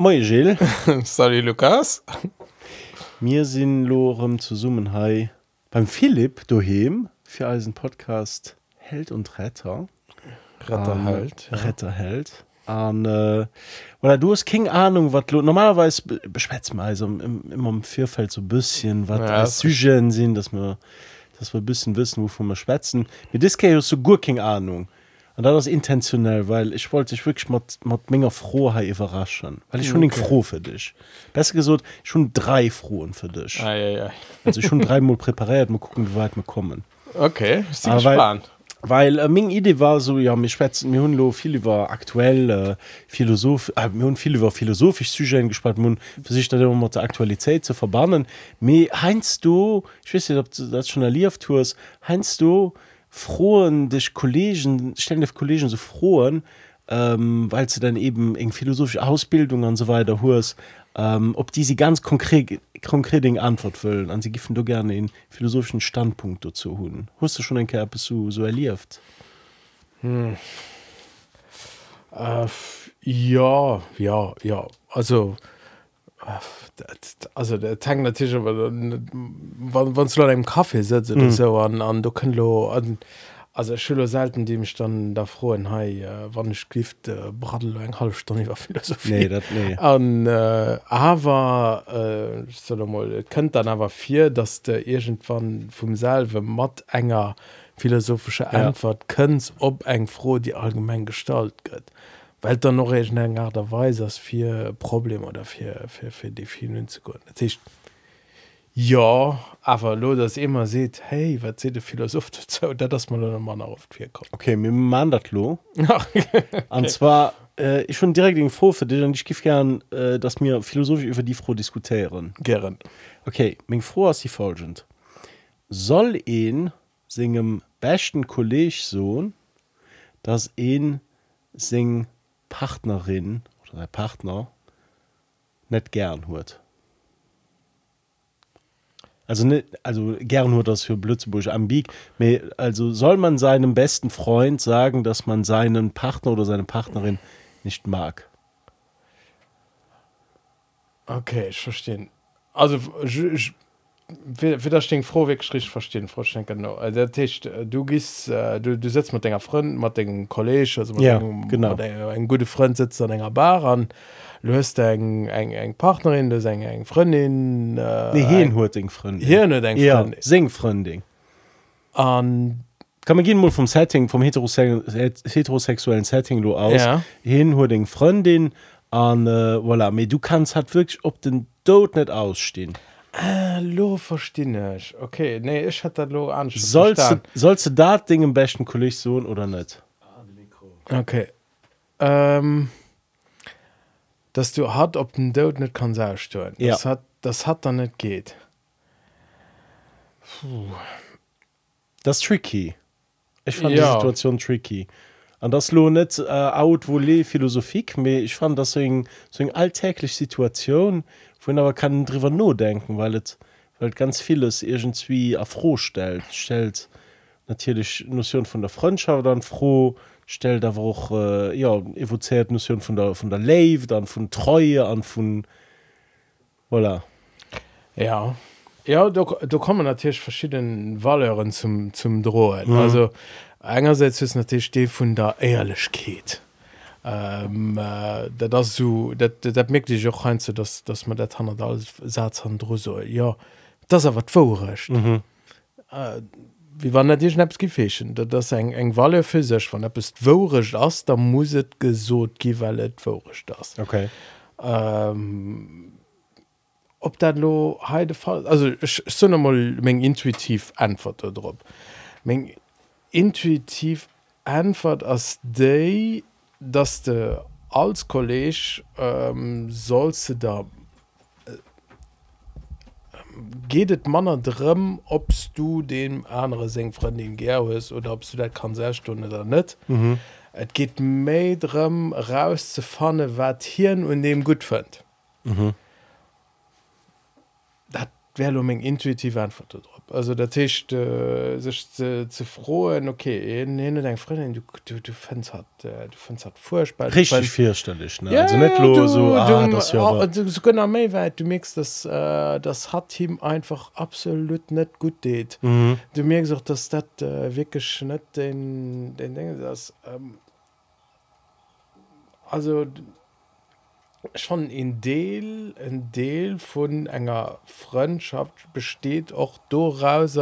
Moi Gil Sali Lukas. Mir sinn lorem zu summen hei beim Philipp dohem fir Eisen Podcast Held und Retter. Retterhalt ähm, Retterheld an äh, oder du hast King Ahnung lo normalerweise beschwätzt me also im, immer im Vierfeld so bisschen wat Ja, ja, das Sygen sinn dass wir dass wir bisschen wissen wovon wir schwätzen. Mit dis so gut King Ahnung und da das intentionell weil ich wollte dich wirklich mat mat ménger frohheit überraschen weil ich schon okay. Okay. froh für dich besser gesagt schon drei frohen für dich ah, ja, ja. also schon dreimal präpariert mal gucken wie weit wir kommen Okay ich bin gespannt weil äh, Ming Idee war so ja mir schwätzen mir hunlo viel war aktuell äh, Philosoph äh, mir hun viel war philosophisch Sygen gespart mun für sich dann immer der Aktualität zu verbannen me heinst du ich weiß nicht ob du das schon erlieft tours heinst du frohen dich Kollegen ständig Kollegen so frohen ähm, weil sie dann eben eng philosophische Ausbildung und so weiter hus ähm, ob die sie ganz konkret eng Antwort wollen. An sie giffen du gerne in philosophischen Standpunkt dazu hun. Hast du schon ein Kerpe so so erlieft äh, Ja ja ja. Also also der tank der Tisch aber wann du an dem Kaffee sitzt mhm. so an an du können lo an also Schüler selten die mich dann da frohen hey wann ich gift äh, bradel eng halb Stunde war Philosophie nee, dat, nee. an äh, aber äh, mal, könnt dann aber vier dass der irgendwann vom selve matt enger philosophische Antwort ja. könnt ob eng froh die allgemein Gestalt gött weil dann noch eng enger derweis as fir problem oder fir fir fir die vielen zu go ja aber lo das immer seht hey wat se de philosoph dazu? Dat das man man oft fir kommt. Okay mir man dat lo. Und zwar äh, ich schon direkt den froh für dich und ich gif gern äh, dass mir philosophisch über die froh diskutieren. Gern. Okay Mg froh as die folgend soll een singem besten Kolleg sohn dass een sing Partnerin oder der Partner net gern huet also net also gern nur das für Blötzeburg ambig also soll man seinem besten Freund sagen dass man seinen Partner oder seine Partnerin nicht mag? Okay, ich verstehe. Also, ich, ich, froh wegstrich verstehen vorschenken der Tisch du gist du du sitzt mit denger Freund mit degen College also ja, deinem, genau. ein gute Freund sitzt an enger Bar an du hast eng eng eng Partnerin du eng eng Freundin äh, nee, hin hue Freund hier ja, sing Freundin. An kann man gehen mal vom Setting vom heterose heterosexuellen Setting du aus. Ja. hin hue den Freundin an äh, voilà. Aber du kannst hat wirklich ob den dort net ausstehen. Äh, lo verstehe ich. Okay, nee, ich hatte das lo an. sollst du, sollst du dat Ding im besten Kolleg so oder net Okay. Ähm, dass du hat op den Dod net kann aussteuern. Ja. Das hat das hat dann net geht. das ist tricky ich fand Ja. die Situation tricky an das lo net äh, out wo philosophik me ich fand das so eng so eng alltäglich Situation wohin aber kann drüber no denken weil het weil ganz vieles irgendwie afro stellt stellt natürlich Notion von der Freundschaft dann froh stellt aber auch äh, ja evoziert Notion von der von der Lave dann von Treue an von voilà Ja. Ja, da, da kommen natürlich verschiedene Valeuren zum, zum Drohen. Mhm. Also, einerseits ist natürlich die von der Ehrlichkeit. ähm, äh, das so dat, dat, dat merkt ich auch rein so dass dass man der Tan als Satz han so ja das er wat vorrecht. Mhm. äh, wie wann dir schnaps gefechen? Dat das eng eng walle physisch wann der bist worecht ass da musset gesot gi wellt worecht das okay. Ähm, ob dat lo heide fall also sonne mal még intuitiv antwort drop még intuitiv antwort as déi dass de als college ähm, sollst du da gehtt manner drum obst du dem andere Sengfreundin gerhus oder ob du dat kann sestunde oder net mhm. Et geht méi drum raus ze fanne wat hirn und dem gut fand Mhm. dat wär eng intuitive antwort drauf also der Tisch äh, sich zu, zu frohen okay dein Freundin du du du findst hat äh, du findst hat furchtbar. Richtig vierstellig ne? Ja, also nicht ja, lo, du, so ah, das ja ah, so genau méi weit. Du merkst das äh, das hat ihm einfach absolut net gut geht. Mhm. du merkst auch dass dat äh, wirklich net den den Ding das ähm, also schon in Deel ein Deel von enger Freundschaft besteht auch daraus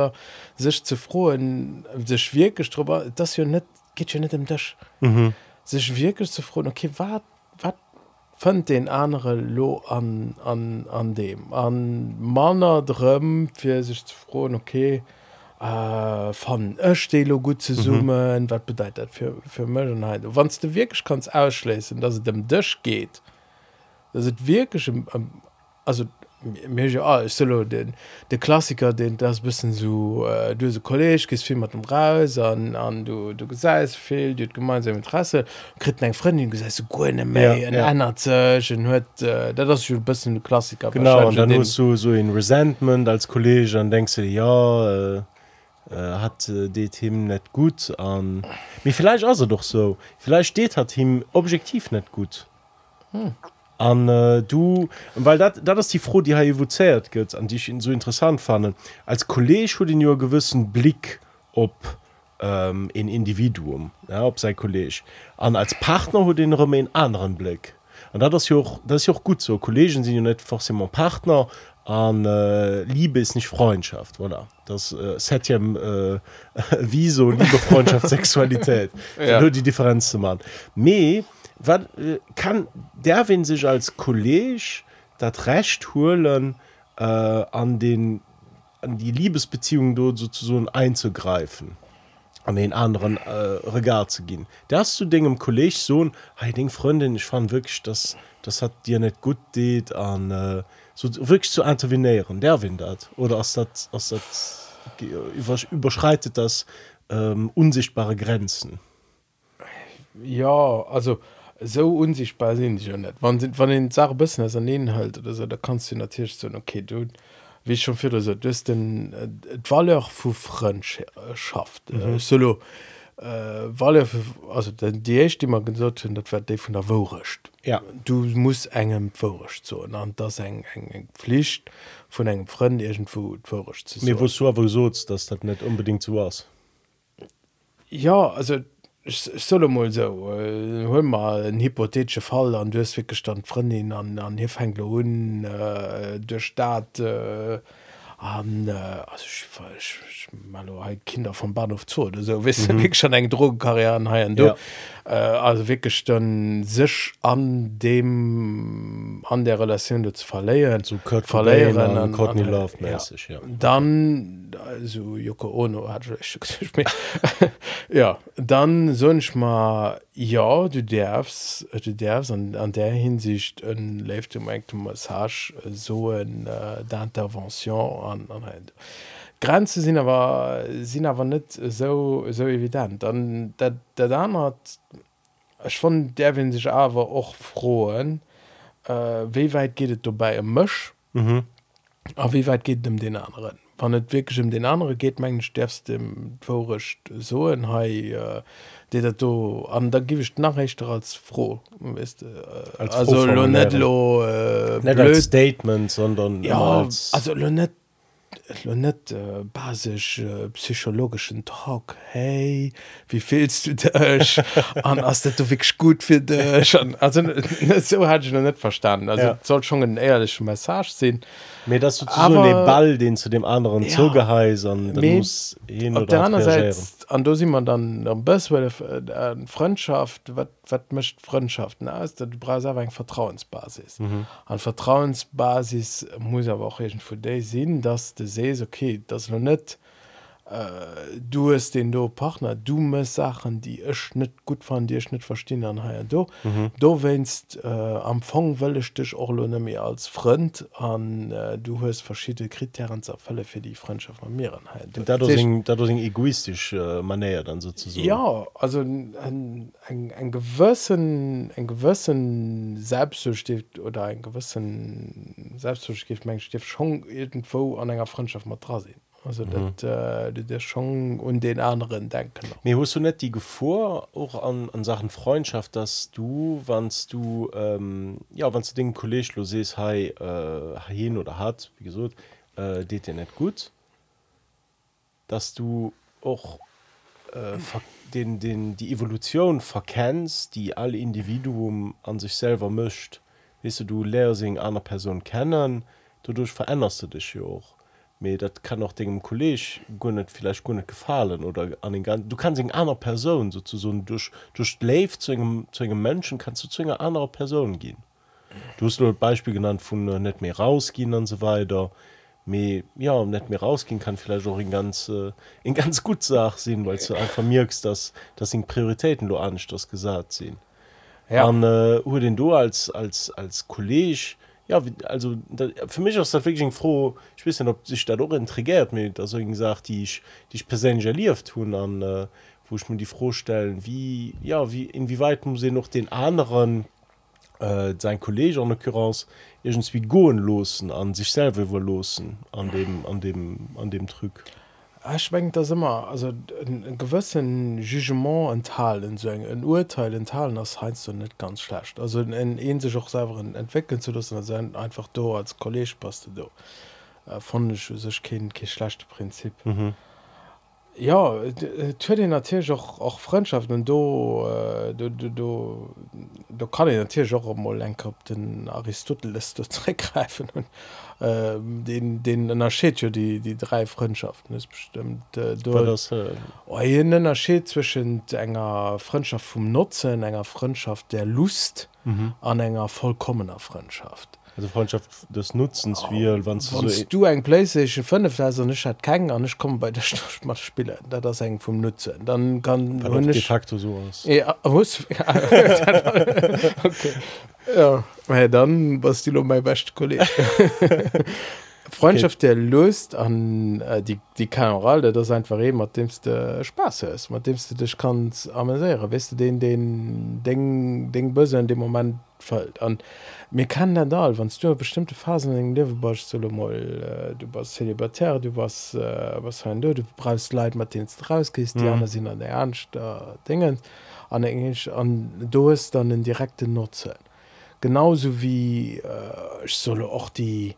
sich zu frohen sich wirklich drüber das ja nicht geht ja nicht im Tisch Mhm. sich wirklich zu frohen okay wat fand den andere lo an an an dem an Manner drum für sich zu frohen okay äh, van Echstelo gut zu summen mhm. wat bedeit dat für für Mheit wann du wirklich kannst ausschließen dass es dem Dich geht dass es wirklich im, im, also mir ja all solo den der Klassiker den das bisschen so äh, du so Kolleg gehst viel mit dem raus an an du du gesagt viel du gemeinsam Interesse krit eng Freundin gesagt so gut Ja, méi ja. en ändert sech en huet äh, das schon bisschen ein Klassiker genau und dann den- hast du so in Resentment als Kollege dann denkst du ja äh, äh, hat äh, det him net gut an wie vielleicht also doch so vielleicht steht hat him objektiv net gut an äh, du weil dat dat ist die froh die ha evozeiert gött an die ich ihn so interessant fanden als Kolleg hue den nur gewissen Blick op ähm, in Individuum ja, op sei Kolleg an als Partner hue den Römer en anderen Blick. An ist ja auch, das ist ja auch gut so. Kollegen sind ja net forcément Partner an äh, Liebe ist nicht Freundschaft voilà. das äh, septième äh, wieso Liebe Freundschaft Sexualität? Ja. nur die Differenz zu machen. Me äh, kann der wenn sich als Kolleg dat recht holen äh, an den an die Liebesbeziehung dort sozusagen einzugreifen? An den anderen äh, Regal zu gehen? Da hast du Ding im Kolleg so hey, Ding Freundin ich fand wirklich das das hat dir nicht gut geht an äh, so wirklich zu intervenieren. Der windert oder aus das, aus das über, überschreitet das ähm, unsichtbare Grenzen? Ja, also so unsichtbar sind schon nicht. Wann sind wann den Sache business an denen halt oder so da kannst du natürlich so okay du wie schon für so das den äh, Waller vu Freundschaft mhm. äh, solo. Äh, Waller also den die echt immer gesagt hun dat wird von der Worecht ja. Du musst engem vorrecht so an das eng eng eng Pflicht von engem Freund irgendwo vorrecht mir wo so so dass das net unbedingt so was ja also du solle mal so hummer äh, en hypothesche Fall an dusvikstand Freundin an an Hifhängler hun äh, der staat äh, an äh, Kinder vom Bahnhof zu so wis mhm. schon eng Drogenkarrieren haien du. Ja. Äh, also wirklich dann sich an dem an der Relation zu verleihen so Kurt und an- Courtney an- Love ja. mäßig ja. dann also Yoko Ono hat ja dann sonst mal ja du darfst du darfst an, an der Hinsicht ein Live Massage so ein äh, d'intervention an, an Grenze sinn awer sinn awer net so so evident. An dat dat anert Ech fan derwen sech awer och froen äh, wéi weit gehtt du bei em Mëch mhm. a wie weit geht dem den anderen? Wann net wirklich um den andere geht menggen sterfst dem vorrecht so en hai äh, de dat do an der gewicht nachrichter als froh weißt, äh, als also lo net lo äh, net statement sondern ja, als... also lo net lo net äh, basisch äh, psychologischen Talk hey wie fehlst du dich an as du wirklich gut für dich an, also so hat ich noch net verstanden also Ja. soll schon ein ehrliche Message sehen mir das so Aber- den Ball den zu dem anderen Ja. Me- muss hin oder der anderen. Seite, an da sieht man dann am besten, weil äh, äh, Freundschaft, was mischt Freundschaften aus? Du brauchst aber eine Vertrauensbasis. Mhm. An Vertrauensbasis muss aber auch irgendwo der sein, dass du siehst, okay, das ist noch nicht, äh, du hast den do Partner, du musst Sachen, die ich nicht gut fand, die ich nicht verstehen, an hier do. Mhm. Du wennst, äh, am Anfang will ich dich auch mehr als Freund, an äh, du hast verschiedene Kriterien zu erfüllen für die Freundschaft mit mir. an dadurch egoistisch äh, Manier dann sozusagen ja, also ein, ein, ein, gewissen ein gewissen Selbstzustift oder ein gewissen Selbstzustift mein Stift schon irgendwo an einer Freundschaft mal dran sehen also mhm. dat, äh, der schon und den anderen denken mir hast du nicht die Gefahr auch an, an Sachen Freundschaft dass du wannst du ähm, ja wann du den Kolleg los siehst hey, äh, hin oder hat wie gesagt äh, dir nicht gut dass du auch äh, den, den die Evolution verkennst die alle Individuum an sich selber mischt. Weißt du du lehrst einer Person kennen dadurch veränderst du dich ja auch Me dat kann auch dem Kolleg gunnet vielleicht gunnet gefallen oder an den ganzen du kannst in einer Person so durch durch Leif zu einem, zu einem Menschen kannst du zu einer anderer Person gehen. Du hast nur Beispiel genannt von äh, nicht mehr rausgehen und so weiter. Me, ja net mehr rausgehen kann vielleicht auch in ganz äh, in ganz gut Sach sehen, weil du einfach merkst, dass das sind Prioritäten du an das gesagt sehen. Ja. Und, äh, den du als als als Kolleg, ja wie, also da, für mich aus der wirklich froh ich weiß nicht, ob sich dadurch intrigiert mit also gesagt die ich dich persönlich lief tun an äh, wo ich mir die frohstellen wie ja wie inwieweit muss sie noch den anderen äh, sein kollege an dercurance irgendwie goen losen an sich selber wohl losen an dem an dem an dem trück ja schwenkt das immer. Also einen gewissen jugement enthalen so ein urteil enthalen das heißt du nicht ganz schlecht. Also in sich auch selber entwickeln zu lassen sein einfach do als college passt du äh, von sich kind kein schlechte prinzip. Mhm. Ja den natürlich auch auch freundschaften do äh, du du du du kann ich natürlich auch mal lenk den aristoteles zurückgreifen und äh, den den ennnerscheet ja die die drei Freundschaften ist bestimmt äh, äh, oh, ennnerscheet zwischen enger Freundschaft vom Nutzen enger Freundschaft der Lust mhm. an enger vollkommener Freundschaft also Freundschaft des Nutzens oh, wie wann so du eng Playstation 5 also nicht hat keinen an ich komme bei der Stoßmacht spiele da das eng vom Nutzen. Dann kann de facto so aus. Ja, muss okay. Ja dann was die mein best kollege Freundschaft der löst an äh, die die Kameral der das einfach eben mit demste Spaß ist mit demste dich kannst amüsieren weißt du den den Ding Ding böse in dem Moment fällt. An mir kann der da wann du bestimmte Phasen in Liverbusch zu äh, du warst zelibatär du warst äh, was du du brauchst Leid Martins rausgehst mhm. die anderen sind an der ernst äh, Dingen. An englisch an du hast dann den direkten Nutzen. Genauso wie äh, ich solle auch die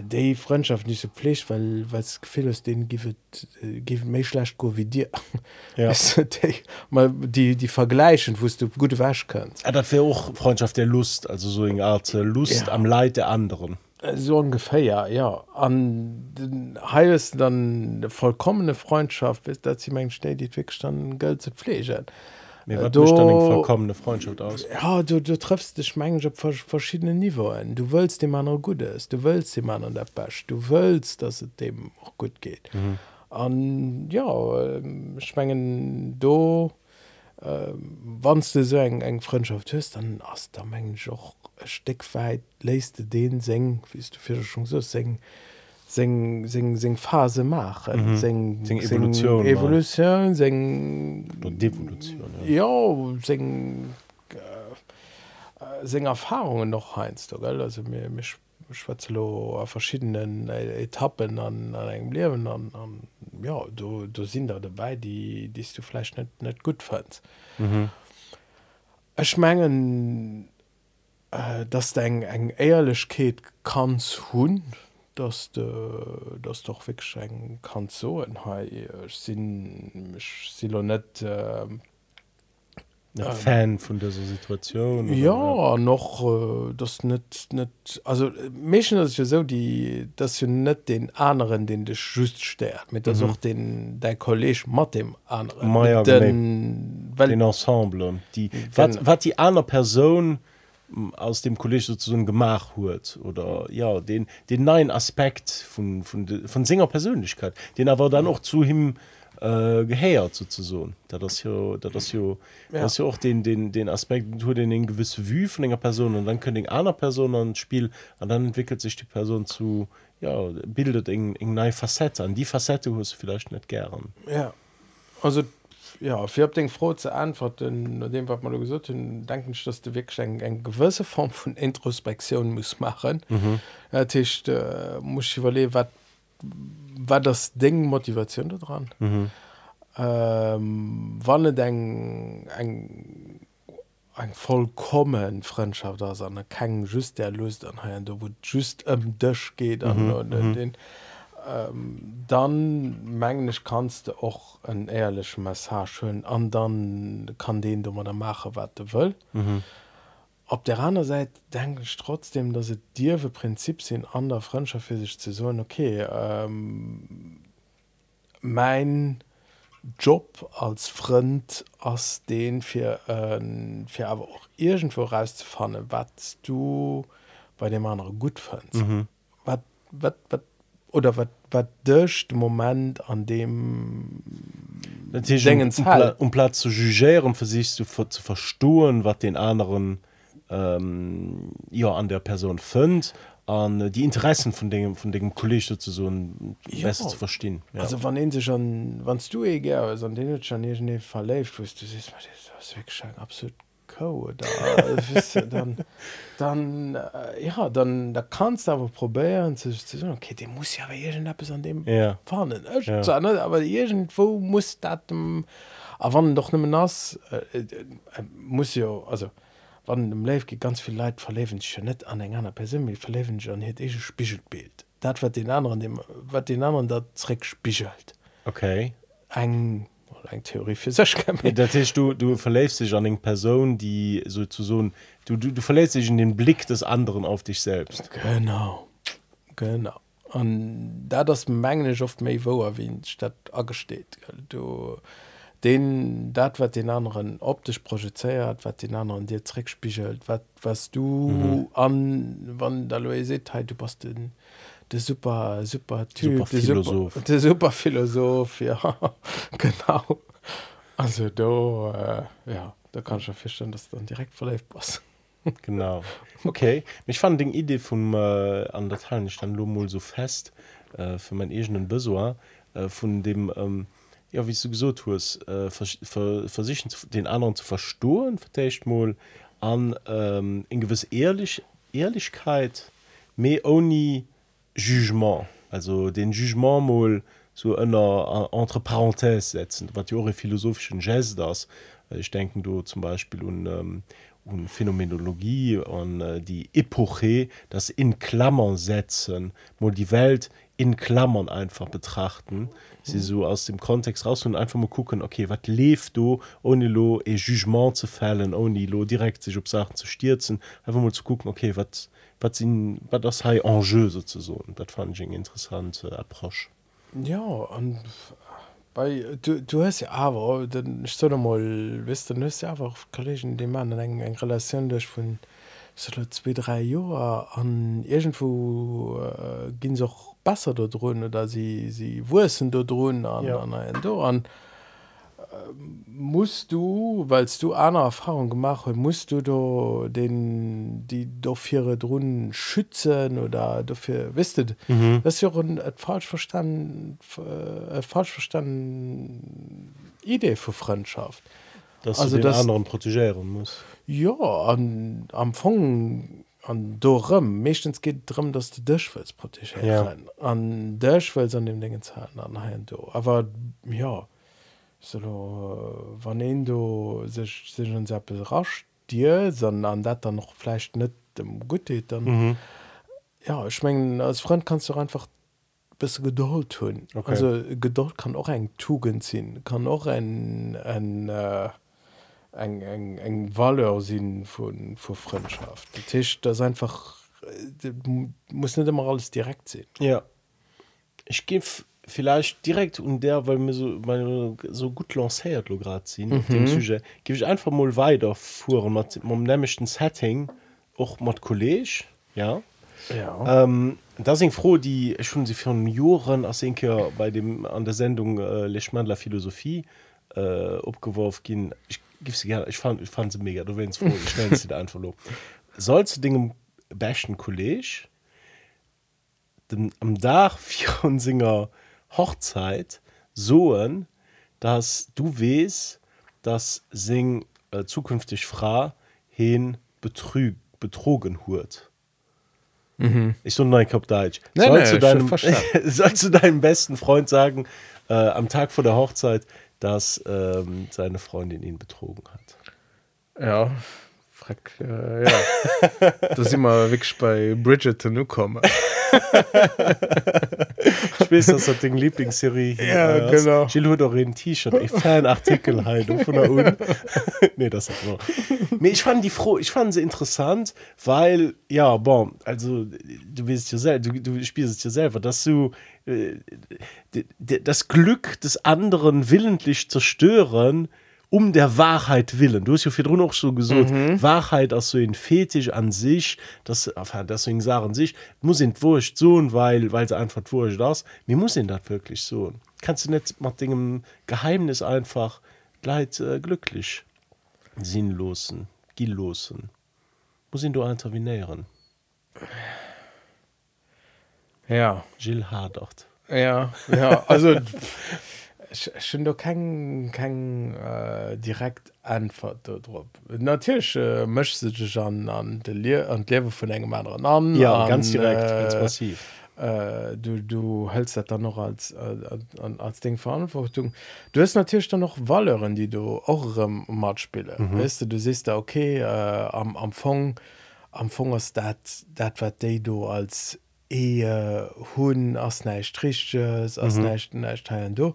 de Freundschaft nicht so pflicht weil was gefehl den gi mich schlecht go wie dir. Ja. mal die die vergleichen wo du gut wasch kannst. Ja, dat auch Freundschaft der Lust also so in Art äh, Lust ja. am Leid der anderen. Äh, so ungefähr ja ja. An den heilst dann vollkommene Freundschaft ist dat sie mein steht die stand geld zu pflegen Äh, du, vollkommene Freundschaft aus. Ja du, du triffst dich mein auf verschiedene Niveen du willst dem Mann gut ist. Du willst den Mann an der Basch du willst dass es dem auch gut geht. Mhm. und ja ähm, du äh, wann du so eng eng Freundschaft hast dann hast der Menge auch Steck weit lest du den sing wie du für schon so singen sing sing sing phase machen. Mhm. sing, sing evolution evolution sing devolution ja, ja sing äh, sing erfahrungen noch heinz du gell? Also mir mich schwarzelo a verschiedenen äh, etappen an an engem lewen an an ja du du sind da dabei die diest du fleisch net net gut fand mhm. es mengen äh, das eng eng eierlichkeit kanns hun dass de, das doch wegschenken kann so en sinn si net äh, ja, Fan von dieser Situation ja oder? noch äh, das net net also Menschen ja so die dass du net den anderen den de schüßt stärkt mit das mhm. auch den de College macht dem anderen ja, den, weil den Ensemble die wat wat die einer Person die aus dem Kolleg sozusagen gemach huet oder ja den den neuen Aspekt von von von Singer Persönlichkeit den aber dann auch zu ihm äh, geheiert sozusagen. Da das ja da das ja, ja. das ja auch den den den Aspekt tut den den gewisse Wü von einer Person und dann können einer Person ein Spiel und dann entwickelt sich die Person zu ja bildet in, in neue Facette an. Die Facette hast du vielleicht nicht gern. Ja. Also ja firting froh ze antworten no dem wat man gesot hun denken dass du wegschenken eng gewisse Form von Introspektion muss machen mhm. äh, Tischcht äh, muss iwwerle wat war das Ding Motivation daran mhm. ähm, wann eng eng eng vollkommen Freundschaft da an kein just der löst an du wo just ëm um, Dëch geht an mhm. den mhm. den ähm, dann mengglisch kannst du auch ein ehrlich Message hören an dann kann den du man mache wat du will mhm. Op der anderen Seite denke ich trotzdem dass es dir für Prinzip sind an der Freundschaft für sich zu so okay ähm, mein Job als Freund aus den für äh, für aber auch irgendwo rauszufahren was du bei dem anderen gut fandst mhm. wat, oder was wat dcht moment an dem um, Pla um Platz zu jugieren für sich zu, zu verstohlen wat den anderen ähm, ja an der person fünf an die Interessen von dem von dem Kollege zu so ja. zu verstehen ja. also wann sie schon wannst du egal an den verläuft du siehst absolut Code da, dann dann äh, ja dann da kannst du aber probieren zu, zu sagen, okay die muss ja aber irgendetwas an dem ja. fahren ja. so, ne? aber irgendwo muss das ähm, aber wann doch nicht nass äh, äh, muss ja also wann dem Leben geht ganz viel Leid verleben schon nicht an einer Person wie verleben schon hätte ich Spiegelbild das wird den anderen dem wird den anderen da Trick spiegelt okay ein eng Theorie für sech du du verläst dich an eng Person die so zu so du, du du verläst dich in den Blick des anderen auf dich selbst. Genau genau. An da das mengglisch oft méi wo erwähnt statt agesteht du den dat wat den anderen optisch projizeiert wat den anderen dir trick spiegelt wat was du mhm. an wann da lo se du pass den de super super typ super philosoph super, de super philosoph ja. Genau. Also do äh, ja da kann schon feststellen dass dann direkt verläuft was genau. Okay. Mich fand den idee vom äh, an der teil nicht dann lo so fest äh, für mein egenen besoar äh, von dem ähm, ja wie du so tust äh, versichern den anderen zu verstohlen vercht mal an ähm, in gewiss ehrlich ehrlichkeit me oni jugement. Also den jugement moll so ënner entre parenthèse setzen. Wat eure philosophischen Jazz das äh, ich denken du zum Beispiel un um, um Phänomenologie an uh, die Epoche das in Klammern setzen wo die Welt in Klammern einfach betrachten. Sie so aus dem Kontext raus und einfach mal gucken okay was lebt du ohne lo e jugement zu fällen ohne lo direkt sich op Sachen zu stürzen. Einfach mal zu gucken okay was was sind war das high enjeu so dat fand ich interessante approche. Ja an bei du, du hast ja aber den ich soll mal wis du hast ja einfach kollegen dem man eng eng relation durch von zwei drei Joer an irgendwo äh, ginn soch besser der drohne da sie sie wussen der drohen an ja. an do an, an, an musst du weilst du einer Erfahrung gemacht musst du do den die dofir drohen schützen oder dafür wisst mhm. das ja falsch verstanden äh, falsch verstanden idee für Freundschaft. Dass also das anderen protegieren muss ja an am Fong an dorem mechtens geht drum dass du Dchwels protegieren ja. an Dchwels an dem dingen zahlen an do aber ja so, äh, wann du sech se sehr beracht dir sondern an dat dann noch fleisch net dem gut dann mhm. ja schmengen als Freund kannst du einfach bis geduld tun. Okay. also geduld kann auch eng tugend ziehen kann auch ein ein äh, eng eng eng Wallersinn von vor Freundschaft. Der Tisch das einfach äh, muss nicht immer alles direkt sehen ja. Ich gif vielleicht direkt und der weil mir so weil so gut lanciert grad ziehen mhm. dem sujet gebe ich einfach mal weiter vor nämlichchten setting auch mat college ja. Ja. Ähm, da sind froh die schon sie für juren aus denke bei dem an der sendung äh, lechmandler philosophie äh, abgeworfen gehen. Ich gib sie gerne ich fand ich fand sie mega du wennst froh ich stellen sie einfach lo. Sollst du dinge bashen college denn am dach vier singer Hochzeit soen dass du west dass sing äh, zukünftig fra hin betrüg betrogen hurt ich so nein Kopf Deutsch. Nee, sollst, nee, du deinem, sollst du deinem besten Freund sagen äh, am Tag vor der Hochzeit dass ähm, seine Freundin ihn betrogen hat? Ja frag, äh, ja. Da sind wir wirklich bei Bridgerton nu kommen Spielst das hat den Lieblingsserie hier, Ja, äh, genau. Jill hat auch ein T-Shirt ein Fanartikel halt von der Uni. Nee das hat nur nee, ich fand die froh ich fand sie interessant weil ja bon also du willst ja selber du, du spielst es ja selber dass du äh, das Glück des anderen willentlich zerstören um der Wahrheit willen. Du hast ja viel auch so gesagt mhm. Wahrheit als so ein Fetisch an sich das deswegen sagen sich muss ihn wurscht so weil weil sie einfach wurscht das mir muss ihn das wirklich so kannst du nicht mit dem Geheimnis einfach leid äh, glücklich sinnlosen gillosen muss ihn du intervenieren. Ja. Jill Hardart ja ja also schon do kein kein äh, direkt antwort drauf natürlich äh, möchte an an de le an lewe vun engem anderen an ja an, ganz direkt äh, ganz massiv äh, du du hältst dat dann noch als äh, als, als Ding Verantwortung du hast natürlich dann noch Walleren die du auch im match spiele mhm. weißt du du siehst da okay äh, am am Fong am Fongers dat dat wat de du als ehe hunn ass nei striches ass mhm. nechten neichteilen do. Äh,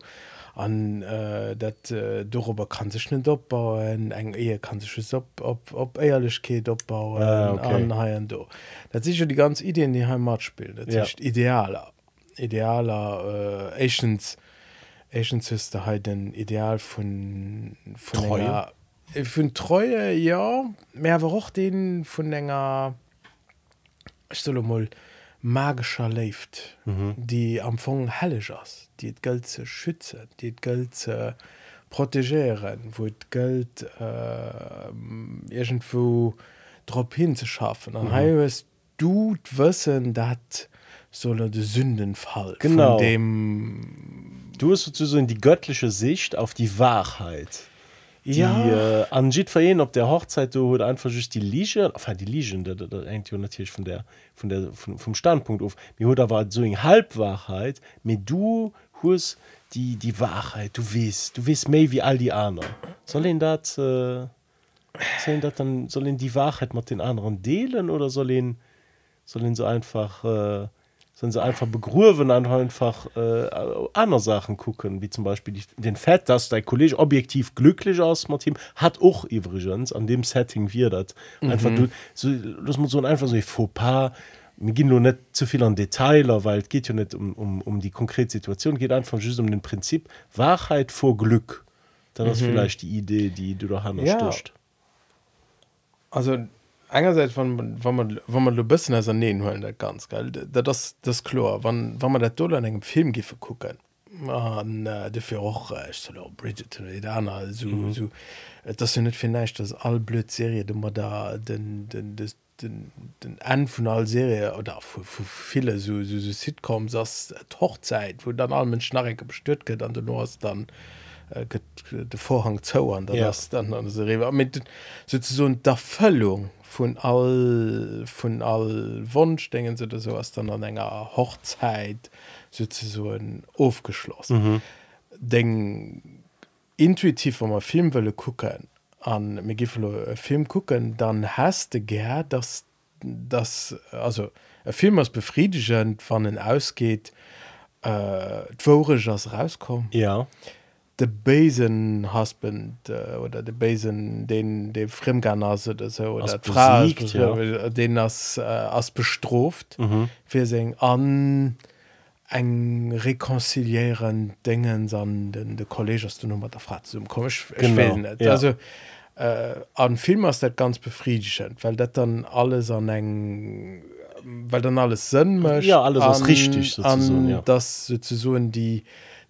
an äh, dat äh, darüber kann sich nicht opbauen eng Ehe kann sich es op op op Ehrlichkeit opbauen Ah, okay. an do dat sich die ganz Ideen die Heimat spielt dat Ja. ist idealer idealer äh, Asians Asians ist halt den Ideal von von Treue? enger- äh, von Treue ja mehr aber auch den von enger ich soll mal magischer lebt mhm. die am Anfang hellisch ist die het Geld zu schützen die het Geld zu protegieren wo het Geld äh, irgendwo drop hinzuschaffen an mhm. heißt du wissen dat soll de Sündenfall Genau. von dem du hast sozusagen die göttliche Sicht auf die Wahrheit die ja. äh, an verjehen op der Hochzeit du hat einfach just die Liege enfin, die ja natürlich von der von der von, vom Standpunkt auf. Mir hat war so in Halbwahrheit mit du hast die die Wahrheit. Du weißt du weißt mehr wie all die anderen. Soll ihn dat äh, soll ihn dat dann soll ihn die Wahrheit mit den anderen delen oder soll ihn soll ihn so einfach äh, sollen sie einfach begrüben an einfach äh, andere Sachen gucken wie zum Beispiel die, den Fett dass dein Kollege objektiv glücklich aus Martin hat auch übrigens an dem Setting wir das. Mhm. einfach du so das muss so einfach so ein Fauxpas. Wir gehen nur nicht zu viel an Detailer weil es geht ja nicht um, um, um die konkrete Situation geht einfach just um den Prinzip Wahrheit vor Glück. Dann ist vielleicht die Idee die du da haben Ja. stößt also einerseits wann wann man wann man bisschen als nähen wollen der ganz geil da das das chlor wann wann man der dollar an engem film gife gucken an äh, defir och äh, Bridget Anna so, mhm. so das sind net vielleicht das all blöd serie du man da den den des den den en vun all serie oder vu viele so, so, so sitcoms as tochzeit wo dann all men schnarreke bestört ket an du nur hast dann de Vorhang zouern ja. dann an mit so der Fëllung von all von all Wunsch denken sie so was dann an enger Hochzeit sozusagen aufgeschlossen. Mhm. denken intuitiv wenn man Filmwelle gucken an Megifilo Film gucken dann hast du ger dass das also ein Film als befriedigend wann ausgeht äh, vorrig rauskommen. Ja. und de Basen husband äh, oder de Basen den de Fremganase oder Fra ja. den as äh, as bestroft mhm. fir se an eng rekonciliieren dingen an den de Kollegs du Nummer der Fra kom ich, ich net ja. also äh, an Film as dat ganz befriedigend, weil dat dann alles an eng weil dann alles sinn ja alles an, richtig an, ja. das sozusagen die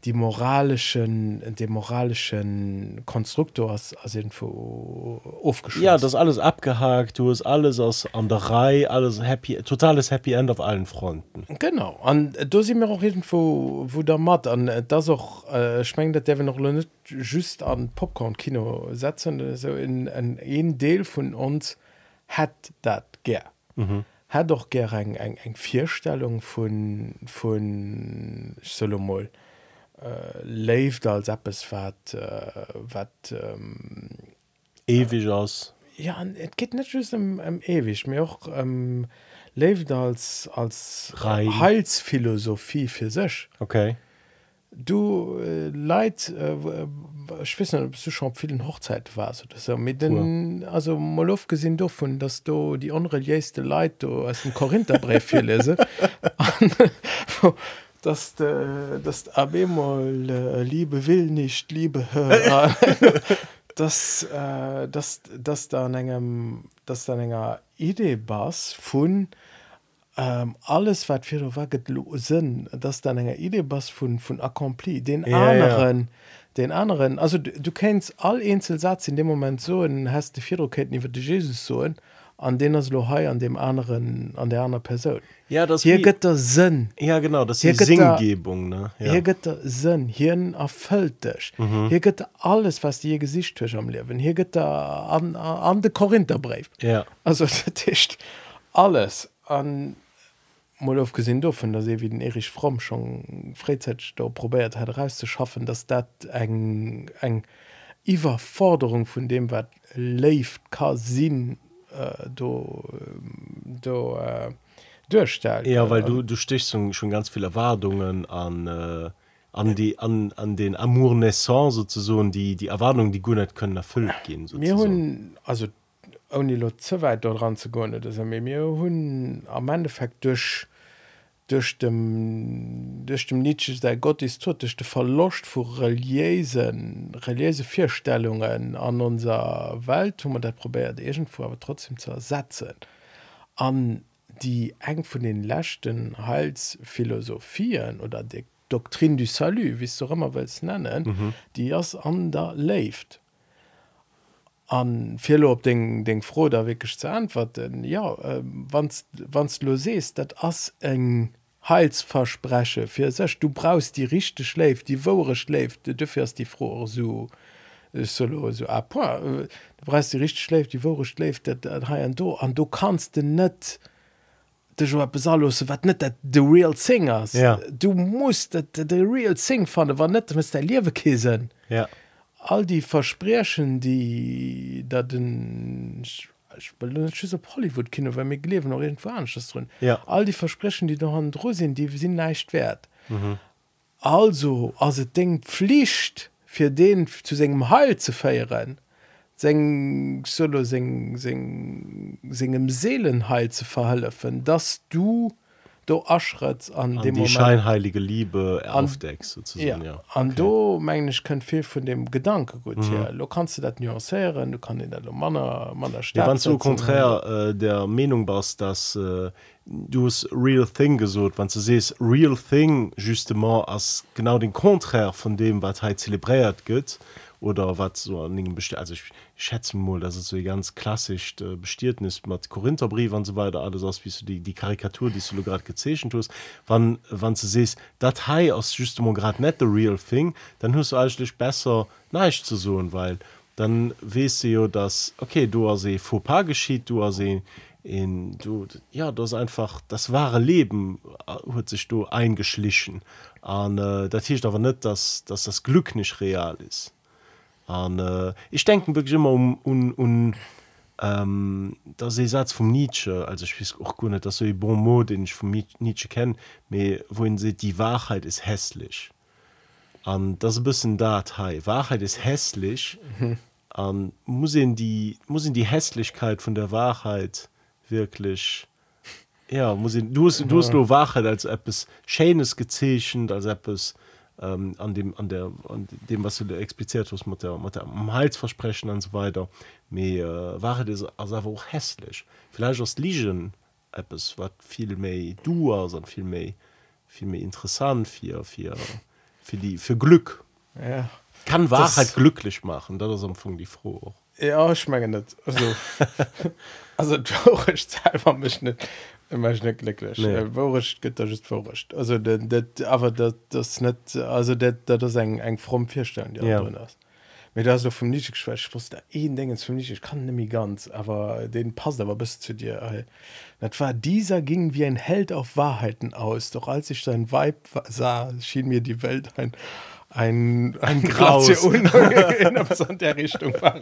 die moralischen den moralischen Konstruktors als irgendwo aufgeschlossen Ja, das ist alles abgehakt, du hast alles aus an der Reihe, alles happy, totales Happy End auf allen Fronten. genau an da sind wir auch irgendwo wo der matt an äh, das auch äh, schmengt der wir noch nicht just an Popcorn Kino setzen so in ein, ein Deel von uns hat dat ger mhm. hat doch ger eng eng eng Vierstellung von von Solomol äh, lebt als Apps wat äh, wat ähm, ewig aus ja es geht nicht just um, um ewig. Mir auch ähm, lebt als als Rein. Heilsphilosophie für sich. Okay. Du äh, leid äh, ich weiß nicht, ob du schon auf vielen Hochzeit warst oder so. Mit den also mal aufgesehen davon dass du die unreligiöste Leid du aus dem Korintherbrief hier lese Und, dass de, das AB mal äh, Liebe will nicht Liebe hör dass äh, dass dass da engem dass da enger Idee bas von ähm, alles wat fir waget sinn dats dann enger idee bas vun vun accompli den Ja, ja. anderen den anderen. Also du, du kennst all Einzelsatz in dem moment so en hast de Vierketten iwwer de Jesus so an den as lo hai an dem anderen an der anderen Person. Ja das hier gëtt der sinn. Ja genau das hier ist Singgebung ne? Ja. hier gëtt der sinn. Hier erfüllt dich. Mhm. hier gëtt alles was dir gesicht tuch am lewen hier der an, an de Korintherbrief. Ja. Also tischcht alles an mal aufgesehen dürfen dass wie den Erich Fromm schon freizeit da probiert hat rauszuschaffen dass dat eng eng Überforderung von dem was lebt kann äh, ähm, do äh, durchstellt ja weil du du stichst schon, ganz viele Erwartungen an äh, an die an, an den amour naissance sozusagen die die Erwartungen die gut nicht können erfüllt gehen mir sozusagen. hun also oni lo zu weit dort ran zu go mir hun am endeffekt durch durch dem durch dem Nietzsche der Gott ist tot durch totechte verlocht vor reliesen reliese Vierstellungen an unserer Welt wo man der probiert irgendwo aber trotzdem zu ersetzen an die eng von den lächten halsphilosophien oder die Doktrin du Salut wie du immer willst nennen mhm. die erst an der lebt an viele op den den froh da wirklich zu antworten ja äh, wann wann lo sest dat ass eng Heilsverspreche fir sech du brauchst die richchte schläft, die wore schläft, du fährst die froh so solo so a ab du brest die richchte schläft, die wore schläft dat dat ha an do an du kannst den net de jo besalose wat net dat de real singers ja. du musst dat de real sing fan war net mis der liewe kesen ja. All die versprechen die dat den ich- Hollywood Kino weil mir leben noch irgendwo anders drin Ja. all die Versprechen die da an dro sind die sind nicht wert mhm. also also Ding Pflicht für den zu seinem Heil zu feiern sing solo sing sing singem Seelenheil zu verhelfen dass du do aschret an, an dem die Moment scheinheilige Liebe aufdeckst sozusagen ja, an okay. do meng ich könnt viel von dem gedanke gut mhm. ja. du kannst du dat nuanceieren du kann in der manner manner Ja, wenn so konträr äh, der Meinung warst dass äh, du es real thing gesucht wann du siehst real thing justement als genau den konträr von dem was halt zelebriert geht oder was so an dingen besti also ich schätze mal dass es so ganz klassisch äh, bestiert ist mit Korintherbrief und so weiter alles aus wie du die die Karikatur die du gerade gezeschen tust wann wann du siehst dat hai aus justement gerade net the real thing dann hast du eigentlich besser nicht zu suchen weil dann weißt du ja, dass okay du hast eh faux pas geschieht du hast eh in du ja das einfach das wahre Leben äh, hat sich du eingeschlichen. An äh, das hilft aber nicht dass dass das Glück nicht real ist an äh, ich denke wirklich immer um um, um ähm, das ist Satz vom Nietzsche. Also ich weiß auch gut nicht dass so ein bon mot den ich von Nietzsche kenne mir wohin sie die Wahrheit ist hässlich. An das ist ein bisschen da hey. Wahrheit ist hässlich. An muss ihn die muss ihn die Hässlichkeit von der Wahrheit wirklich ja muss ihn, du hast, du hast nur Wahrheit als etwas Schönes gezeschen als etwas ähm, an dem an der an dem was du expliziert hast mit der, mit der am Halsversprechen und so weiter. Mir äh, Wahrheit ist also einfach auch hässlich. Vielleicht aus Legion etwas was viel mehr du und viel mehr viel mehr interessant für für für die für Glück. Ja. Kann Wahrheit Das- glücklich machen das ist am Anfang die froh ja ich meine nicht. Also also traurig selber mich nicht immer nicht glücklich Nee. nee. worisch geht das ist vorrecht also das, das aber das das nicht also das ist ein ein fromm Ja. ist mit vom nicht geschwächt wusste ein Ding für mich ich kann nämlich ganz aber den passt aber bis zu dir ey. war dieser ging wie ein Held auf Wahrheiten aus doch als ich sein Weib sah schien mir die Welt ein ein ein Graus. In der Richtung war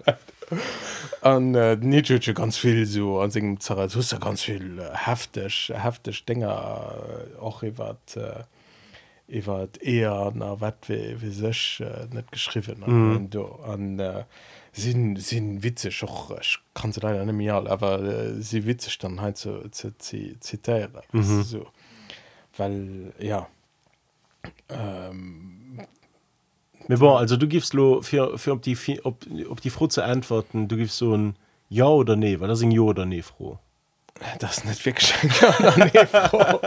an äh, Nietzsche ganz viel so an segem Zarathustra ganz viel äh, heftig heftig Dinger äh, auch iwwer äh, iwwer eher na wat wie, wie sech äh, net geschrieben mm. do an äh, sinn sinn witzeg och ich kann se leider nem all aber äh, sie witzeg dann halt zu, zu zitieren -hmm. so weil ja ähm, Me bon, also du gibst lo für, für ob die ob, ob die froh zu antworten du gibst so ein ja oder nee weil das ein ja oder nee froh. Das net wirklich nee, Frau.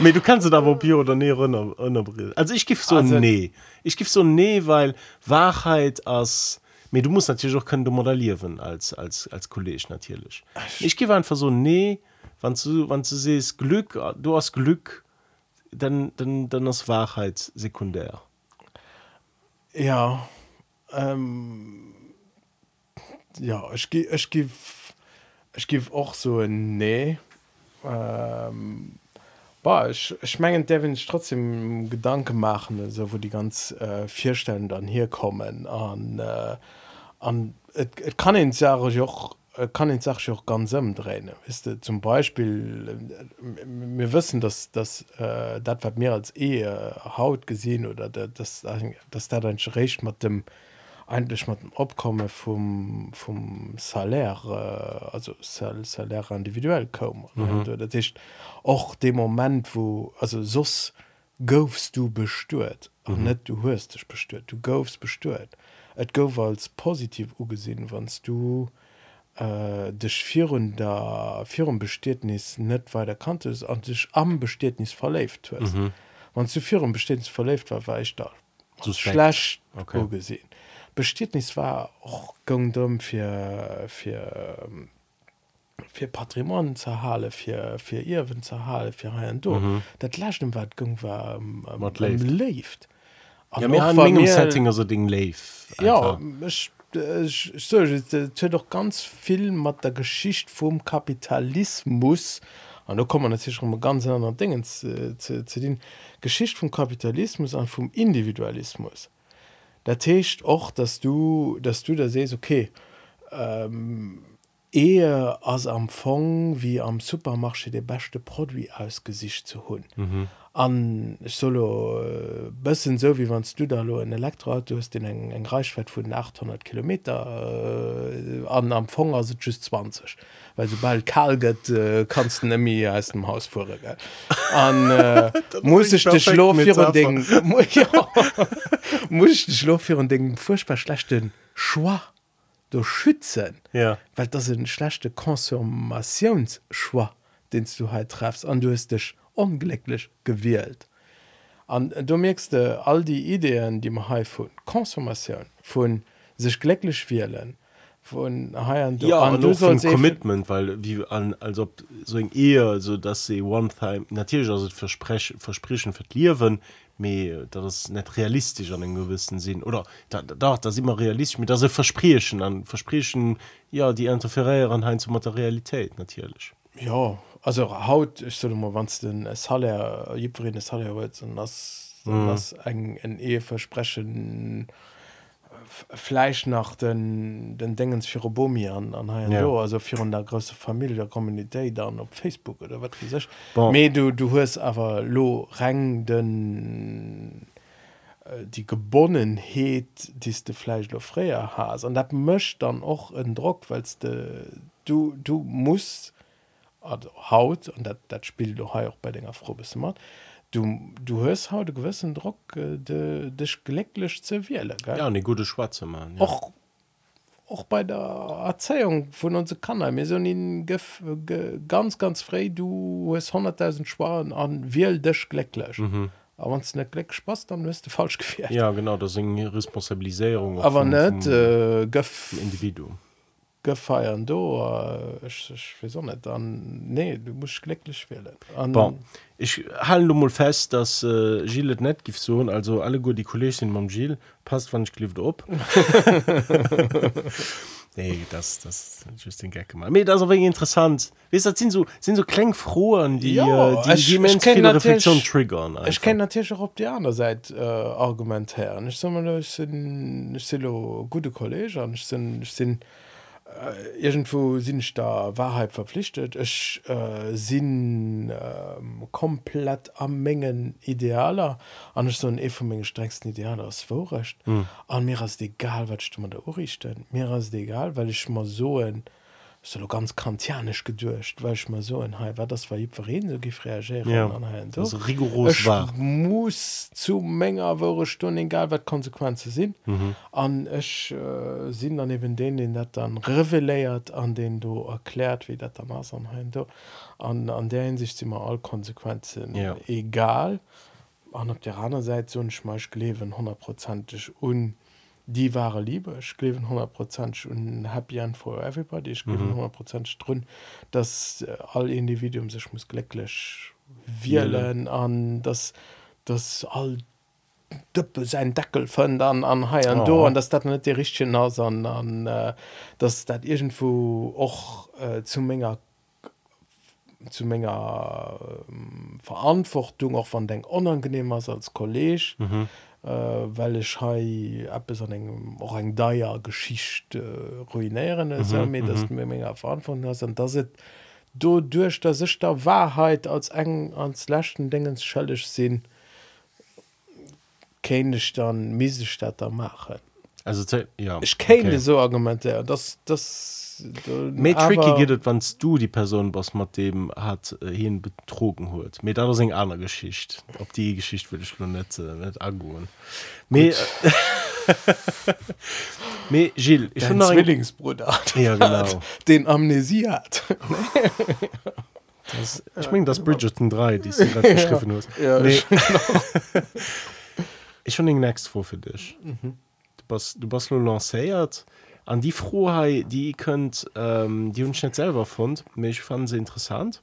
Me du kannst da wo ja oder nee runter, runter also ich gif so Also- also, nee. Ich gif so nee weil Wahrheit als me du musst natürlich auch können du modellieren als als als Kollege natürlich. Ich gebe einfach so nee wann du wann du siehst Glück du hast Glück dann dann dann ist Wahrheit sekundär ja ähm, ja ich gi ich gi ich gif och so en nee. Ähm, Boah, ich schmengen der wenn ich trotzdem gedanke machen so wo die ganz äh, vierstellen dann hier kommen an äh, an et, et kann ins jahre joch kann ihn sag ich auch ganz umdrehen ist zum Beispiel äh, wir wissen dass das äh, das was mehr als Ehe Haut gesehen oder da- das das da dann recht mit dem eigentlich mit dem Abkommen vom vom Salär äh, also Sal Salär individuell kommen mhm. das ist auch dem Moment wo also sos goufst du bestört mhm. net du hörst dich bestört du goufst bestört et gouf als positiv ugesinn wannst du äh, dech virun der Firum Bestiertnis net weiter kannte es an sich am Bestiertnis verleft hue. Mhm. Man zu Firum Bestiertnis verleft war war ich da schlecht okay. gesehen. Bestiertnis war och gangdom fir fir fir Patmon zerhale fir fir Iwen zerhale fir haien do. Mhm. Dat Lächten wat gung war ähm, mat left. Ja, mir, Setting also Ding live. Ja, ich, so, doch ganz viel mat der Geschicht vom Kapitalismus. An da kommen natürlich schon ganz anderen Dingen zu, zu, zu den Geschicht vom Kapitalismus an vom Individualismus. Da techt auch dass du dass du da sest okay ähm, eher als am Fong wie am Supermarsche der beste Produkt aus Gesicht zu holen. Mhm. An solo äh, bëssen so wie wanns du da lo en Elektroauto hast den eng eng Reichweit vun 800 km äh, an am Fong as just 20 weil sobald kal gëtt äh, kannst du nemmi aus dem Haus vor an äh, muss ich dich lo. Ding ja, muss ich dich lo Ding furchtbar schlechten Schwa do schützen. Ja. Weil das ein schlechte Konsumationsschwa den du halt treffst an du hast dich unglücklich gewählt. An du merkst äh, all die Ideen die man halt von Konsumation von sich glücklich wählen von und du, ja und und du eben- Commitment weil wie an als ob so eng ehe so dass sie one time natürlich also versprechen versprechen verlieren me das ist net realistisch an den gewissen sinn. Oder da da das immer realistisch mit das versprechen an versprechen ja die interferieren hein zur Materialität natürlich. Ja also haut ich soll mal wann den Halle Jibrin Halle und das Mhm. das eng en ehe versprechen Fleisch nach den den Dingens für Bomi an an Ja. ja. also für der große Familie der Community dann auf Facebook oder was wie sech Bon. Me du du hast aber lo rang den äh, die gebonnenheet die de Fleisch lo freier has und dat mcht dann auch en Druck weil de du du musst also haut und dat spielt du auch bei bis mat du du hörst haut de gewissen Druck äh, dich glücklich zu wähle ja ne gute schwarze man ja. auch auch bei der Erzählung von uns kann mir so ihn gef, ge, ganz ganz frei. Du hast 100.000 Schwan an will dich glücklich mhm. aber wenn es nicht glücklich passt dann wirst du falsch gefährdet ja genau das eng responsabilisierung auch aber vom- nicht vom äh, gef, Individuum gefeiert do ich, ich weiß auch nicht dann nee du musst glücklich wählen An, Bon. Ich halte nur mal fest, dass äh, Gilles net gibt so, also alle gut die Kollegen sind beim Gilles, passt, wann ich klift ob. nee, das, das ist just den Gag gemacht. Aber das wirklich interessant. Weißt du, das sind so, sind so Klangfrohen, die, Ja, äh, die, ich- die ich Reflexion triggern. ich einfach. kann natürlich auch auf die andere Seite äh, argumentieren ich sag mal ich sind ich sind gute Kollegen ich sind ich sind äh, irgendwo sind ich da Wahrheit verpflichtet. Ich äh, sind ähm, komplett am Mengen idealer. An ich so ein von meinen strengsten Idealer aus vorrecht. An mir ist egal was ich mir da richten mir ist egal weil ich mal so ein so ganz kantianisch gedurcht weil ich mal so ein hey, war das war verreden so reagieren Ja, das so. ist rigoros Ich wahr. muss zu Menge wo Stunden egal wat Konsequenzen sind an ich äh, sind dann eben den den dat dann reveliert an den du erklärt wie dat dann as an hein, du. an an der hinsicht sind immer all Konsequenzen Ja. egal an op der anderen Seite so schmech klewen hundertprozentig un die wahre Liebe ich kleven 100 Prozent und happy an for everybody ich mhm. 100 drin dass all Individuen sich muss glücklich wählen an dass das all dëppe sein Deckel fën an an haier oh. do an dats dat net de richchen nas an an äh, dats dat irgendwo och äh, zu méger zu méger äh, Verantwortung auch van deng unangenehmers als Kolleg. Mhm äh, well ich hai App an engem och eng daier Geschicht äh, ruinéieren mhm, mir dat mir méger Verantwortung ass an dat do duerch der sech der Wahrheit als eng ans lächten dingens schëllech sinn kenne ich dann Miesestatter machen. Also, ja. Ich kenne okay. so Argumente. Das, das, Mehr tricky geht es, wenn du die Person, was mit dem hat, äh, hin betrogen hat. Mir das ist eine andere Geschichte. Ob die Geschichte will ich noch nicht, äh, nicht angehen. Mir, mir, Gilles, ich Zwillingsbruder, Ja, genau. den Amnesie hat. Das, ich meine, das Bridgerton 3, die geschrieben. Ja, nee. ich- ich habe den next vor für dich. Mhm. Du bist, du nur lanciert. An die Frohheit, die könnt, ähm, die uns nicht selber fand, ich fand sie interessant,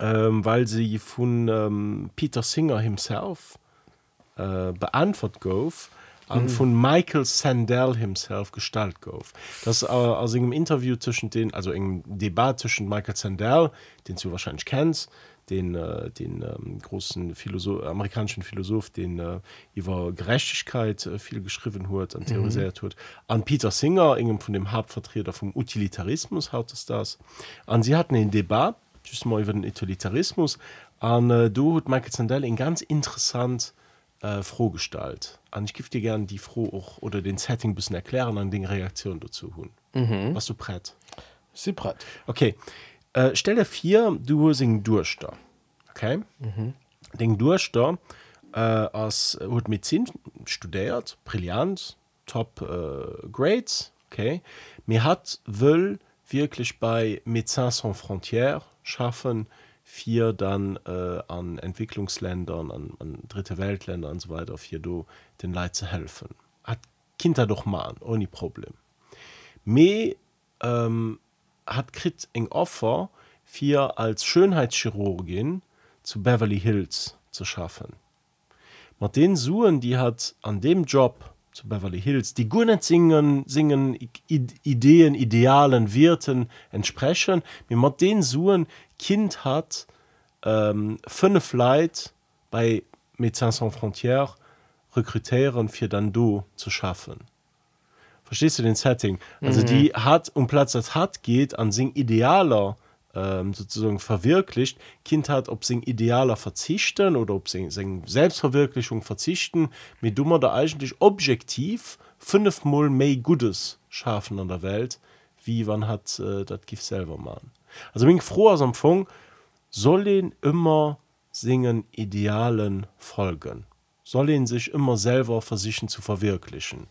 ähm, weil sie von ähm, Peter Singer himself äh, beantwortet gouf an von Michael Sandel himself gestalt gouf. Das äh, aus einem Interview zwischen den, also im Debat zwischen Michael Sandel, den du wahrscheinlich kennst, den, äh, den ähm, großen Philosoph, amerikanischen Philosoph, den äh, über Gerechtigkeit äh, viel geschrieben hat und theorisiert hat, an Peter Singer, einem von dem Hauptvertreter vom Utilitarismus, hat es das. Und sie hatten einen Debat, just mal über den Utilitarismus, und äh, da hat Michael Sandel ein ganz interessant äh, froh gestaltet. Und ich gebe dir gerne die froh auch oder den Setting ein bisschen erklären und den Reaktionen dazu. Mhm. Was du brett? Sie brett. Okay. Äh, stell dir vor, du hast einen Durster. Okay? Mhm. Den Durster äh, als hat Medizin studiert, brillant, top äh, Grades. Okay? Mir hat will wirklich bei Médecins Sans Frontières schaffen, für dann äh, an Entwicklungsländern, an, an dritte Weltländer und so weiter, für do den Leuten zu helfen. Hat Kinder doch mal, ohne Problem. Me ähm, hat krit eng Offer für als Schönheitschirurgin zu Beverly Hills zu schaffen. Mit den Suen, die hat an dem Job zu Beverly Hills, die gut singen, singen Ideen, Idealen, Wirten entsprechen, mit den Suen Kind hat ähm, fünf Leute bei Médecins Sans Frontières rekrutieren, für dann do zu schaffen. Verstehst du den Setting? Also die hat um Platz das hat geht an sing idealer ähm, sozusagen verwirklicht. Kind hat ob sing idealer verzichten oder ob sing, sing Selbstverwirklichung verzichten, mit dummer da eigentlich objektiv fünfmal mehr Gutes schaffen an der Welt, wie wann hat äh, das Gift selber machen. Also bin ich froh aus am Fong, soll den immer singen Idealen folgen. Soll ihn sich immer selber versuchen zu verwirklichen.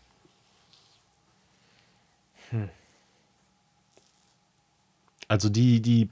Also die, die,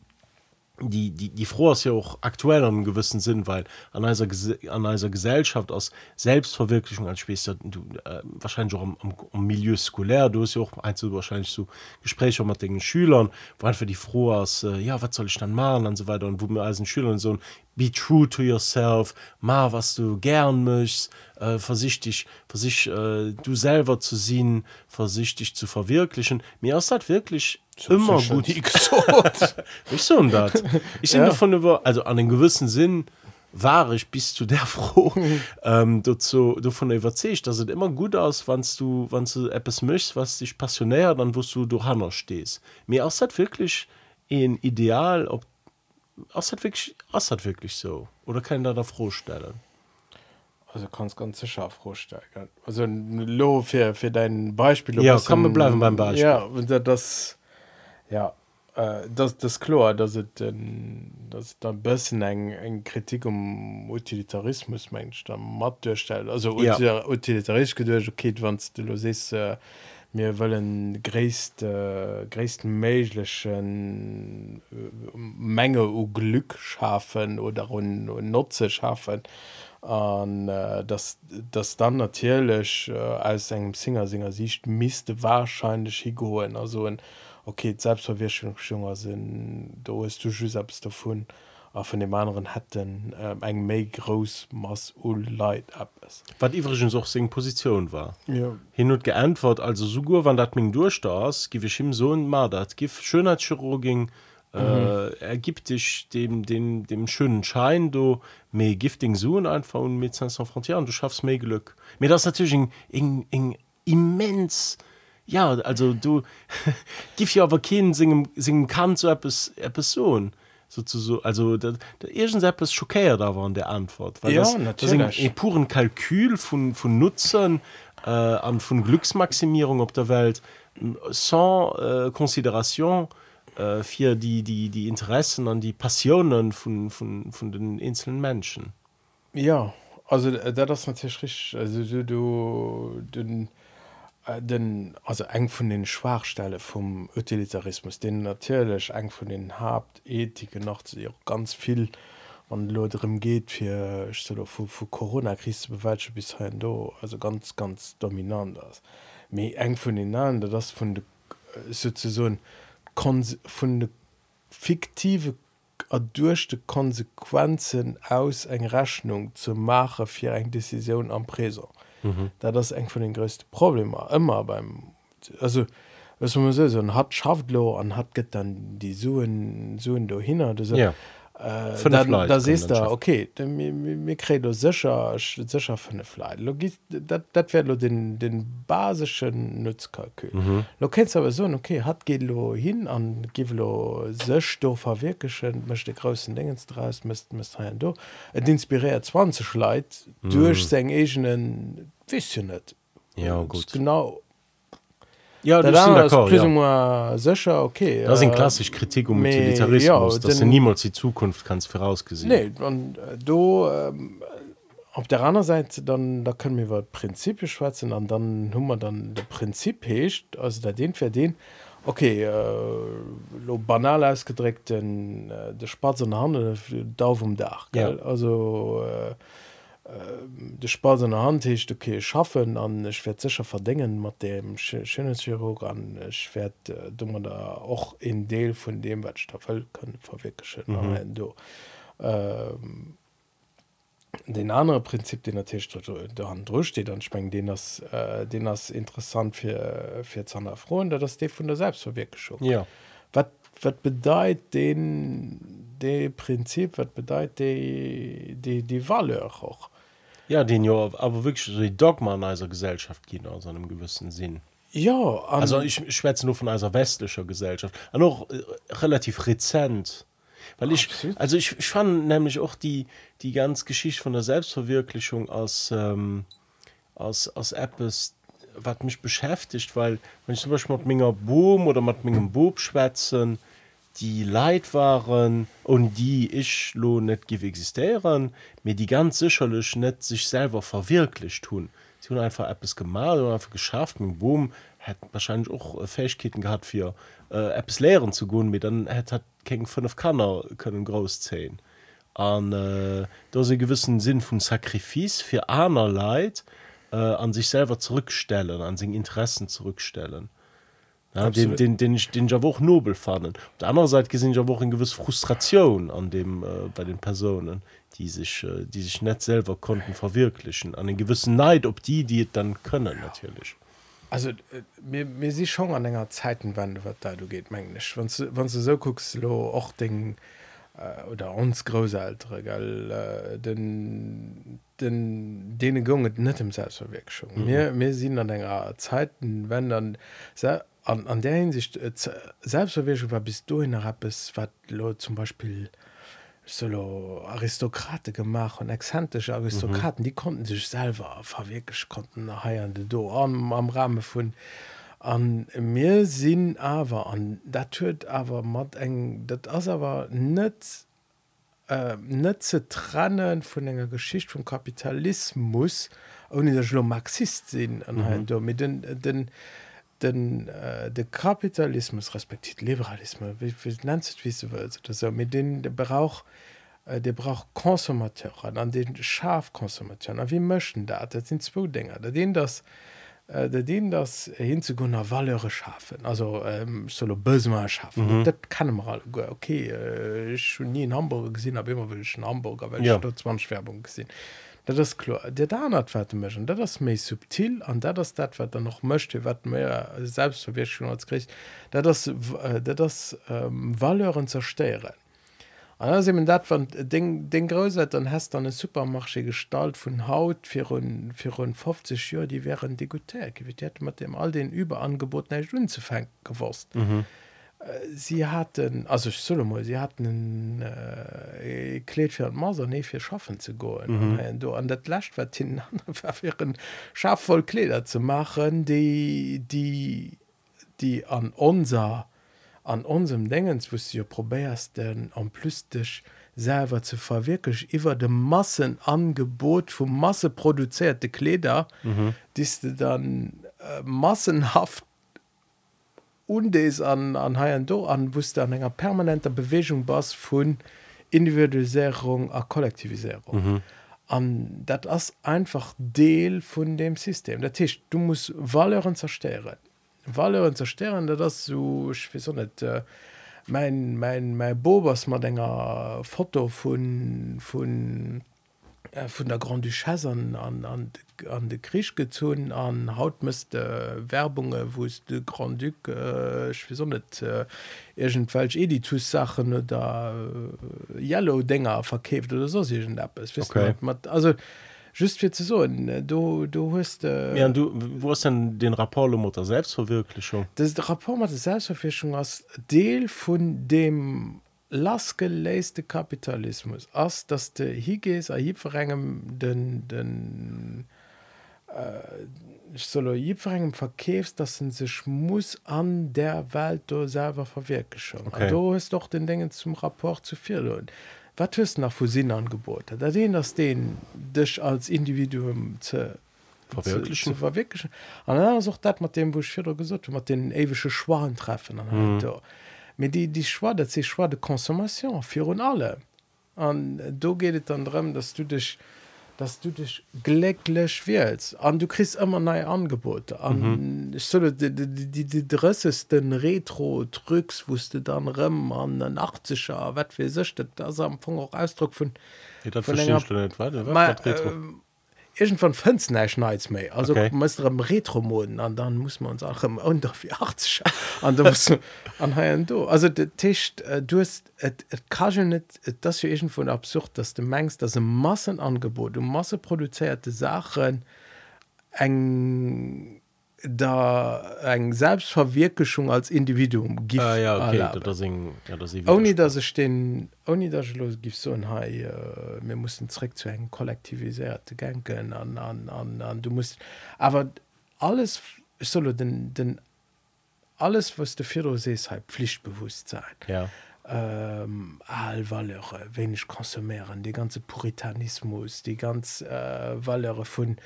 die die die froh ist ja auch aktuell an einem gewissen Sinn weil an einer an einer Gesellschaft aus Selbstverwirklichung als später du äh, wahrscheinlich auch am, am, am Milieu skulär du hast ja auch ein wahrscheinlich so Gespräche mit den Schülern wo einfach die froh aus äh, ja was soll ich dann machen und so weiter und wo mir als Schülern so ein be true to yourself mal was du gern möchtest äh, vorsichtig versicht äh, du selber zu sehen vorsichtig zu verwirklichen. Mir ist das wirklich immer schon gut. ich so dat. Ich bin Ja. davon über also an den gewissen Sinn war ich bis zu der froh. Ähm, dazu davon überzeugt dass es immer gut aus wann du wann du etwas möchtest was dich passionär dann wirst du du Hanner stehst. Mir aus hat wirklich ein Ideal ob aus hat wirklich aus hat wirklich so? Oder kann da da froh stellen also kannst ganz sicher vorstellen also lo für, für dein Beispiel Ja, wir ein- bleiben beim Beispiel. ja und da- das ja äh, das das klar dass het das dann bisschen eng eng kritik um utilitarismus mensch dann matt durchstellt also ja. utilitarisch gedurcht okay wann du los ist äh, mir wollen gréist äh, grästen méiglechen äh, Menge u Glück schaffen oder hun Nutze schaffen. An äh, das, das dann natürlich äh, als engem Singer Singer sicht miste wahrscheinlich higoen also ein, okay selbstverwirklichung sind da ist du just selbst davon a von dem anderen hätten äh, eng méi groß mass Leid ab ist. Was übrigens auch seine Position war. Ja. Hin und geantwort also sogur wann dat Ming durch das gif ich ihm so mal dat gif Schönheitschirurgin äh, ergibt dich dem dem dem schönen Schein du me gifting so einfach und mit sans frontieren du schaffst me Glück. Mir das natürlich eng- eng eng immens ja also du gif ja aber keinen singen singen kann so etwas Person sozusagen also der irgend etwas schockiert da war an der Antwort weil Ja, das, das natürlich. ein puren Kalkül von von Nutzern äh, an von Glücksmaximierung auf der Welt sans äh, Konsideration äh, für die die die Interessen an die Passionen von von von den einzelnen Menschen Ja, also äh, da das natürlich richtig. Also du, du den, den also eng von den Schwachstelle vom Utilitarismus, den natürlich eng von den Hauptethiken noch auch ganz viel an Leuten geht für für, für Corona-Krise zu bewältigen bis dahin da, also ganz ganz dominant ist. Mir eng von den anderen, das von der äh, sozusagen konse- von der fiktive a durch de Konsequenzen aus eng Rechnung zu machen fir eng Decision am Preser. Da das eng von den größte Problem immer beim also man so, so hat Schaftlo an hat get dann die Suen Suen do hin Ja. Äh, dann, da sest da okay mirrälo secher secher vunfleit dat dat werd lo den den basischen Nutzkalkül. Mhm. Lo kennst aber so okay hat gelo hin an gilo sech do verwirkeschen mechte großen dingensdreis müssten mis hein do. Et inspiriert 20 schleit mhm. durch seg egenen wis net ja gut. genau ja das sind ist d'accord, plus ja. moins sicher okay Das ein äh, klassisch Kritik um Utilitarismus ja, dass du niemals die Zukunft kannst vorausgesehen Nee, und äh, do ähm, auf der anderen Seite dann da können wir über Prinzipie schwatzen und dann haben wir dann der Prinzip hecht also da den für den okay äh, lo banal ausgedrückt äh, der Spaß an der Hand da um Dach Ja. also äh, de Spaß an der Hand hecht okay schaffen an ich werd sicher verdingen mat dem Schönheitschirurg an äh, dummer da auch in Deel von dem wat Staffel können verwirklichen. Mhm. do ähm, den andere Prinzip den natürlich der Hand durchsteht dann sprengt den das äh, den das interessant für für Zahnfroen da das de von der Selbstverwirklichung. Ja. Wat wat bedeit den de Prinzip wat bedeit die die die Valeur auch ja den ja aber wirklich so die Dogma in einer Gesellschaft gehen aus einem gewissen Sinn ja an, Also ich, schwätze nur von einer westlicher Gesellschaft. Und auch äh, relativ rezent. Weil ich, Absolut. also ich, ich fand nämlich auch die, die ganze Geschichte von der Selbstverwirklichung als, ähm, als, als etwas, was mich beschäftigt, weil wenn ich zum Beispiel mit meiner Boom oder mit meinem Bub schwätzen, die Leid waren und die ich lo gibt existieren, mir die ganz sicherlich nicht sich selber verwirklicht tun. sie haben einfach etwas gemacht und einfach geschafft mit Boom hat wahrscheinlich auch äh, Fähigkeiten gehabt für äh, etwas lehren zu gehen mit dann hat hat gegen fünf Kanner können groß zählen an äh, da ein gewissen Sinn von Sakrifice für einer Leid äh, an sich selber zurückstellen an sich Interessen zurückstellen ja, den, den, den, den ja auch nobel fanden auf der anderen Seite gesehen aber auch eine gewisse Frustration an dem äh, bei den Personen die sich äh, die sich nicht selber konnten verwirklichen. An den gewissen Neid ob die die es dann können natürlich. Also äh, mir mir sie schon an enger Zeitenwende wat da du geht mengglisch wann du wann du so guckst lo och den äh, oder uns großaltere geil äh, den den denen gunget net im selbstverwirkung mhm. mir mir sind an enger Zeiten wenn dann an, an der hinsicht äh, selbstverwirkung war bis du in rap es wat zum Beispiel solo Aristokrate gemacht und exzentrische Aristokraten mhm. die konnten sich selber verwirklich konnten nachher do am, am Rahmen von an mir sinn aber an dat hört aber mat eng dat as aber net äh, net ze trennen von enger Geschichte vom Kapitalismus ohne der schlo Marxist sinn an mhm. mit den den den äh, de Kapitalismus respektiert Liberalismus. Wie, wie nennt wie du willst oder so? Mit den der brauch äh, der braucht Konsumateuren an den Schafkonsumateuren wie möchten da das sind zwei Dinge. Da den das äh, da den das hinzugunner Valleure schaffen also ähm, solo böse schaffen mhm. das kann man alle gut. okay äh, ich schon nie in Hamburg gesehen habe immer will ich in Hamburg weil Ja. ich dort 20 Werbung gesehen dat ist klar der da hat wat mschen dat das méi subtil an dat das dat wat er noch möchte wat mehr selbstverwirkung als kriegt dat das äh, dat das ähm, Valeuren zersteieren dat van den den gröse dann hast dann e supermarsche gestalt vun haut fir run fir run 50 Jahre die wären gewit mat dem all den überangebot hun zu gewurst mhm sie hatten also ich soll mal, sie hatten äh, kleet fir Maser nee fir schaffen zu go mhm. du an dat lacht wat hin Schaf voll Kleder zu machen die die die an unser an unserem Dingens wo du probärst denn am plus dich selber zu verwirklich iwwer de Massenangebot vu Masse produzierte Kleder mhm. die du dann äh, massenhaft undes an an haien do an wusste an enger permanenter Bewegung bas vun Individualisierung a Kollektivisierung. Mhm. Um, dat ass einfach Deel vun dem System. der Tisch du musst Wahlen zersteren. Wahlen zersteren, dat das so net äh, mein, mein, mein Bobers mat ennger Foto vun vun vun der Grand Duchesse an, an, an, an de Krisch gezogen an haut müsste äh, Werbunge wo es de Grand Duc äh, ich weiß auch net äh, Editussachen oder äh, yellow Dinger verkkeft oder so weißt du, Okay. mat- also just fir ze so du du hast äh, ja, und du wo ist denn den rapport mit der Selbstverwirklichung das rapport mat der Selbstverfischung als Deel vun dem lasgeléiste Kapitalismus ass dass de higes a hiverregem den den äh, solo hiverregem verkkefst dat sind sech muss an der Welt selber verwirklichen Okay. du hast doch den dingen zum rapport zu viel wat hust nach Fusinn angebote da den das den dich als Individuum ze Verwirklichen. zu, zu verwirklichen an dann auch dat mat dem wo ich wieder gesagt mat den ewsche Schwaren treffen an mhm. Mit die die schwa dat se schwa de Konsumation für und alle an do gehtt dann drin dass du dich dass du dich glecklech wählst an du kriegst immer neue Angebote an mhm. ich soll die die die die dressesten retro drücks wusste dann rem an den 80er wat wie sech das am Anfang auch Ausdruck von Ja, das Von länger- ich nicht. Warte, was Ma, hat Retro? ähm, irgend von Fënzneischneiz méi also okay. muss am Retromoden an dann muss man uns auch im unter 80 an an ha do also de Tisch äh, du hast et et ka net das egent vun absurd dass du mengst dat se Massenangebot um masse produzierte Sachen eng da eng Selbstverwirklichung als Individuum gibt Ah, ja, okay, erlauben. das ja, das ist Oni dat se den dat los gif so hai äh, mir mussssen trick zu eng kollektivisiert genken an an an an du musst aber alles solo den den alles was de Fi sees halt pflichtbewusst sein ja. Ähm, Valere wenig konsumieren die ganze Puritanismus die ganz äh, Valere von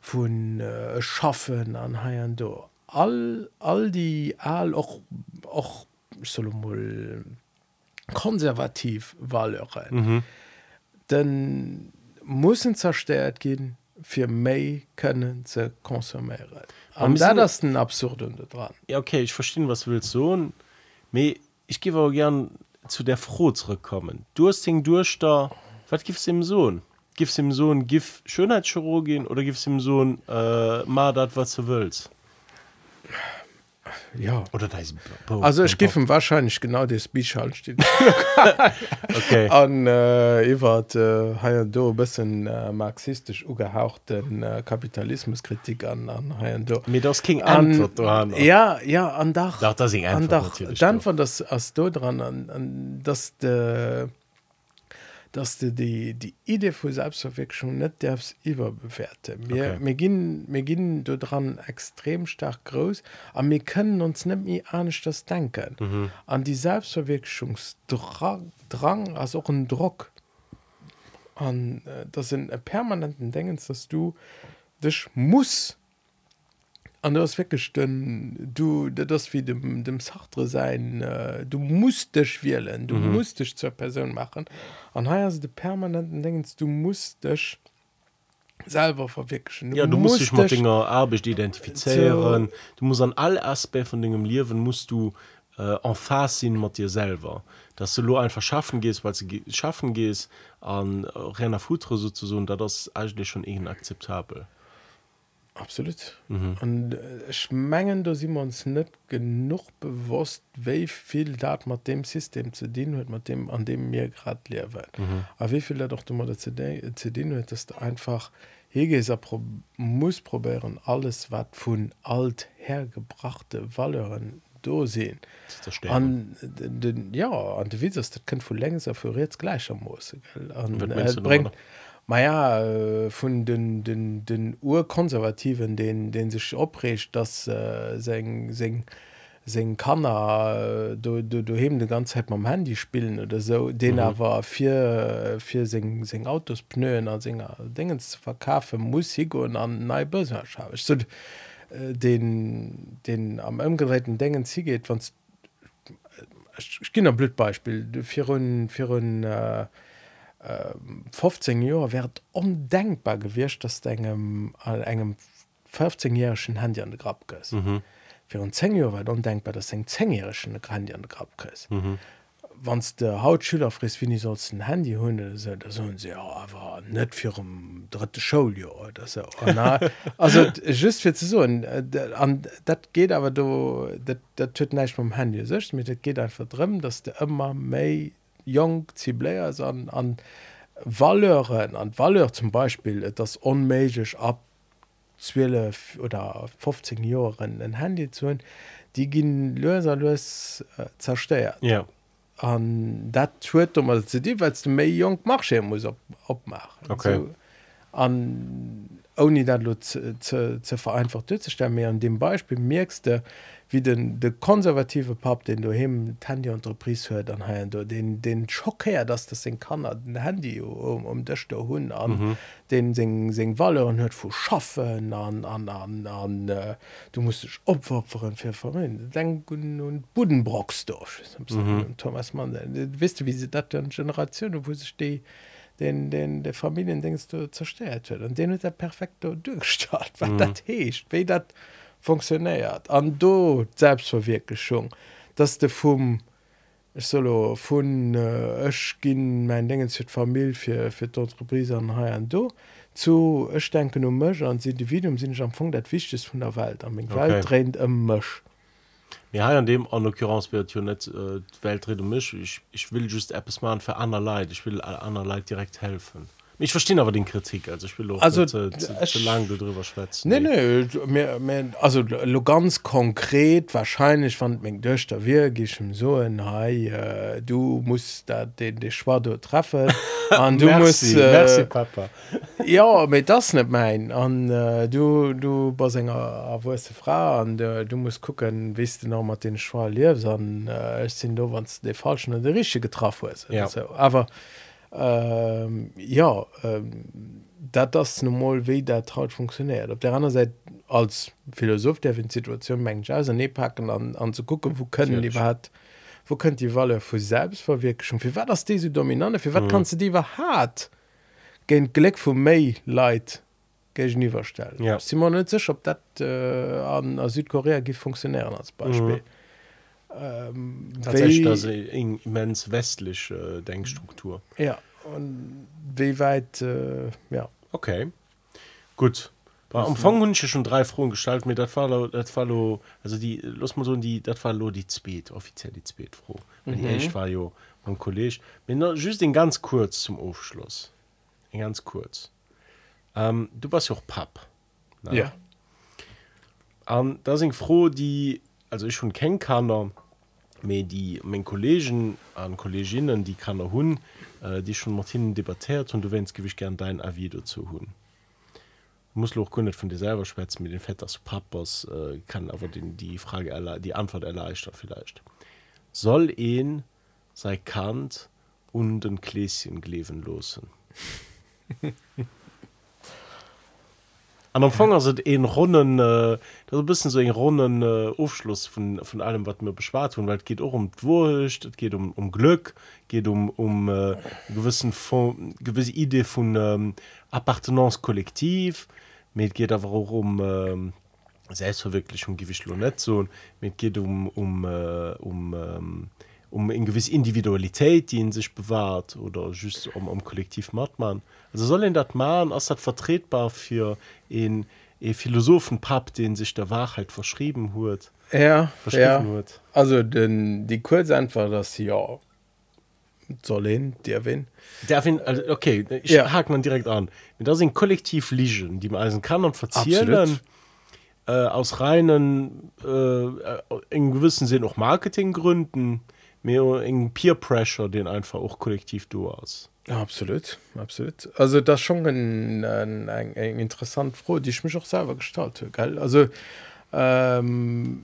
von äh, schaffen an Haiian do all all die all auch auch soll mal konservativ Valere mhm. denn müssen zerstört gehen für May können ze konsumieren. Das den absurd dran. Ja okay ich verstehe was willst so. Ich gebe auch gern zu der froh zurückkommen. Du hast den durch da was gibt's dem sohn? Gibt's dem sohn gif schönheitschirurgin oder gibt's dem sohn äh, mal was du willst ja. Oder da ist also ich gebe wahrscheinlich genau das Bischall steht okay. an äh, wat äh, do bisschen äh, marxistisch ugehauchten äh, Kapitalismuskritik an an mit das King an, ja ja an Dach, Dach, das an Dach, dann von das as do dran an, an das de dass du die die idee vu selbstverwirkchung net derfs wer bewährte mir okay. gin mir gin du dran extrem stark groß an mir können uns net nie anisch das denken mhm. an die selbstverwirkchungsdrang drang als auch ein druck an das sind permanenten denkens dass du dich muss an das weggesten du das wie dem dem Sartre sein äh, du musst dich wählen du mhm. musst dich zur Person machen. An heiers de permanenten denkst du musst dich selber verwirklichen. Ja du musst dich mit Dinger Arbeit identifizieren. So. du musst an alle Aspekte von dingen Leben musst du äh, en face sinn mat dir selber. Dass du lo einfach schaffen gehst weil sie schaffen gehst an äh, renner futre sozusagen da das eigentlich schon eben akzeptabel absolut. Mhm. und äh, schmengen da sie man uns nicht genug bewusst wie viel dat man dem System zu dienen hört man dem an dem mir gerade leer wird mhm. aber wie viel doch du mal zu dienen hört dass einfach hege pro muss probieren alles was von alt hergebrachte Wallen do sehen. An den ja an de wie das kennt vu längs für jetzt gleicher muss äh, bringt Maja äh, vun den, den, den Urkonservativen den, den sich oprecht, dass äh, se kannner äh, du, du, du heben de ganze Zeit am Handy spielen oder so. Den mhm. war vier se Autos pnøen an Singer dingen zu verkaufe Musik und an nei Börsescha so, äh, den den am ëmgeräten dingen zie geht wann kinder blutbeispiel vier, vier, äh, 15 Joer werd ondenkbar gewircht dat engem an engem 15jährigeschen Handy an de Grab kës. Mhm. Fi 10 Joer war ondenkbar, dat eng 10jährigeschen Handy an de Grab kës. Mhm. Wanns de Hautschüler fris wie so den Handy hunde se so se awer net fir um dritte Schuljo also just fir ze so an dat geht aber du dat tut neich vom Handy sech mit dat geht einfach drmmen dats de immer méi jong zibléiers an an Valeuren an Valeur zum Beispiel das onmeigch ab 12 oder 15 Joren en Handy zu hun, die ginn loser los äh, zersteiert. Ja. an dat huet um ze die, weil du méi jong mach muss opmachen. Okay. So, an oni dat ze vereinfacht zestellen mir an dem Beispiel merkste wie den de konservative Pap den du hem Handyprise hört an ha du den den Schock her dass das den kann den Handy um, um dechte hun an mhm. den se se Walle und hört vu schaffen an an an an äh, du musst dich opferen fir vermin denken und budenbrocksdorf mhm. Thomas Mann wisst du wie sie dat Generation wo se ste den den der Familien denkst du zerstört wird und den der perfekte durchstart weil mhm. dat hecht we dat funktioniert. An do selbstverwirklichung dass der vom solo von ech äh, gin mein dingen zu familie für für d'entreprise an ha an do zu ech denken um mch individuum sind am fun dat wichtig von der welt. Am okay. welt trennt em mch Ja, an dem an Occurrence wird net äh, Weltrede um mich. Ich, ich will just Apps machen für an Lei ich will aller Lei direkt helfen ich verstehe aber den Kritik also ich will auch Also, zu, zu, ich- zu lang darüber schwätzen Nee, nee, du- mir, mir, also ganz konkret wahrscheinlich fand mein Döchter wirklich so ein hey, äh, du musst da den de Schwado treffen an du merci, musst merci äh, Papa ja mit das nicht mein an äh, du du bist enger erwurste Frau an äh, du musst gucken wie du noch mal den Schwa lebst an äh, ich sind du wann de falschen oder de richtige getroffen ist Ja. so. aber ähm, ja ähm, dat das normal wie der traut funktioniert op der anderen Seite als Philosoph der in Situation mensch ne packen an, an zu gucken wo können Natürlich. die hat wo könnt die Walle vu selbst selbstverwirklichung wie war das diese dominante für wat mhm. kannst du die war hart gen Gleck vu May leid niwerstellen ja. Simon op dat äh, an Südkorea gi funktionieren als Beispiel. Mhm ähm, tatsächlich das eine immens westliche äh, Denkstruktur. Ja und wie weit äh, ja. Okay gut. Bei Umfang hun schon drei frohen gestalten mir dat fall dat fall also die los mal so die dat fall lo die spät offiziell die spät froh mhm. ich war jo mein Kolleg bin noch just den ganz kurz zum Aufschluss. Den ganz kurz. Ähm, du warst ja auch pap ne? ja. Um, da sind froh die also ich schon kennen kann mir die mein Kollegen an Kolleginnen die kann er hun äh, die schon Martin debattiert und du wennst gewicht gern dein Avi dazu hun. Muss auch gründet von dir selber schwätzen mit den Vetters Papas äh, kann aber den, die Frage die Antwort erleichtern vielleicht. Soll ihn sei Kant und den Gläschen gleven losen an Anfang sind en runden äh, das bisschen so runden äh, Aufschluss von von allem was mir beschwart und weil es geht auch um Wurcht es geht um, um Glück geht um um äh, gewissen von gewisse Idee von ähm, Appartenance kollektiv. Mit geht aber auch um ähm, Selbstverwirklichung gewicht net so mit geht um um äh, um ähm, um en gewiss Individualität die in sich bewahrt oder just um um kollektiv mat man. Also soll in dat man as dat vertretbar für en e philosophen pap den sich der Wahrheit verschrieben huet ja ja. huet? Also den die kurz einfach dass ja soll hin der win. Der also, okay ich Ja. hakt man direkt an. Mit da sind kollektiv liegen die man eisen kann und verzieren äh, aus reinen äh, äh, in gewissen Sinn auch Marketinggründen mehr in Peer Pressure den einfach auch kollektiv du Ja, absolut absolut. Also das schon ein, ein, ein, ein interessant froh die ich mich auch selber gestalte geil also ähm,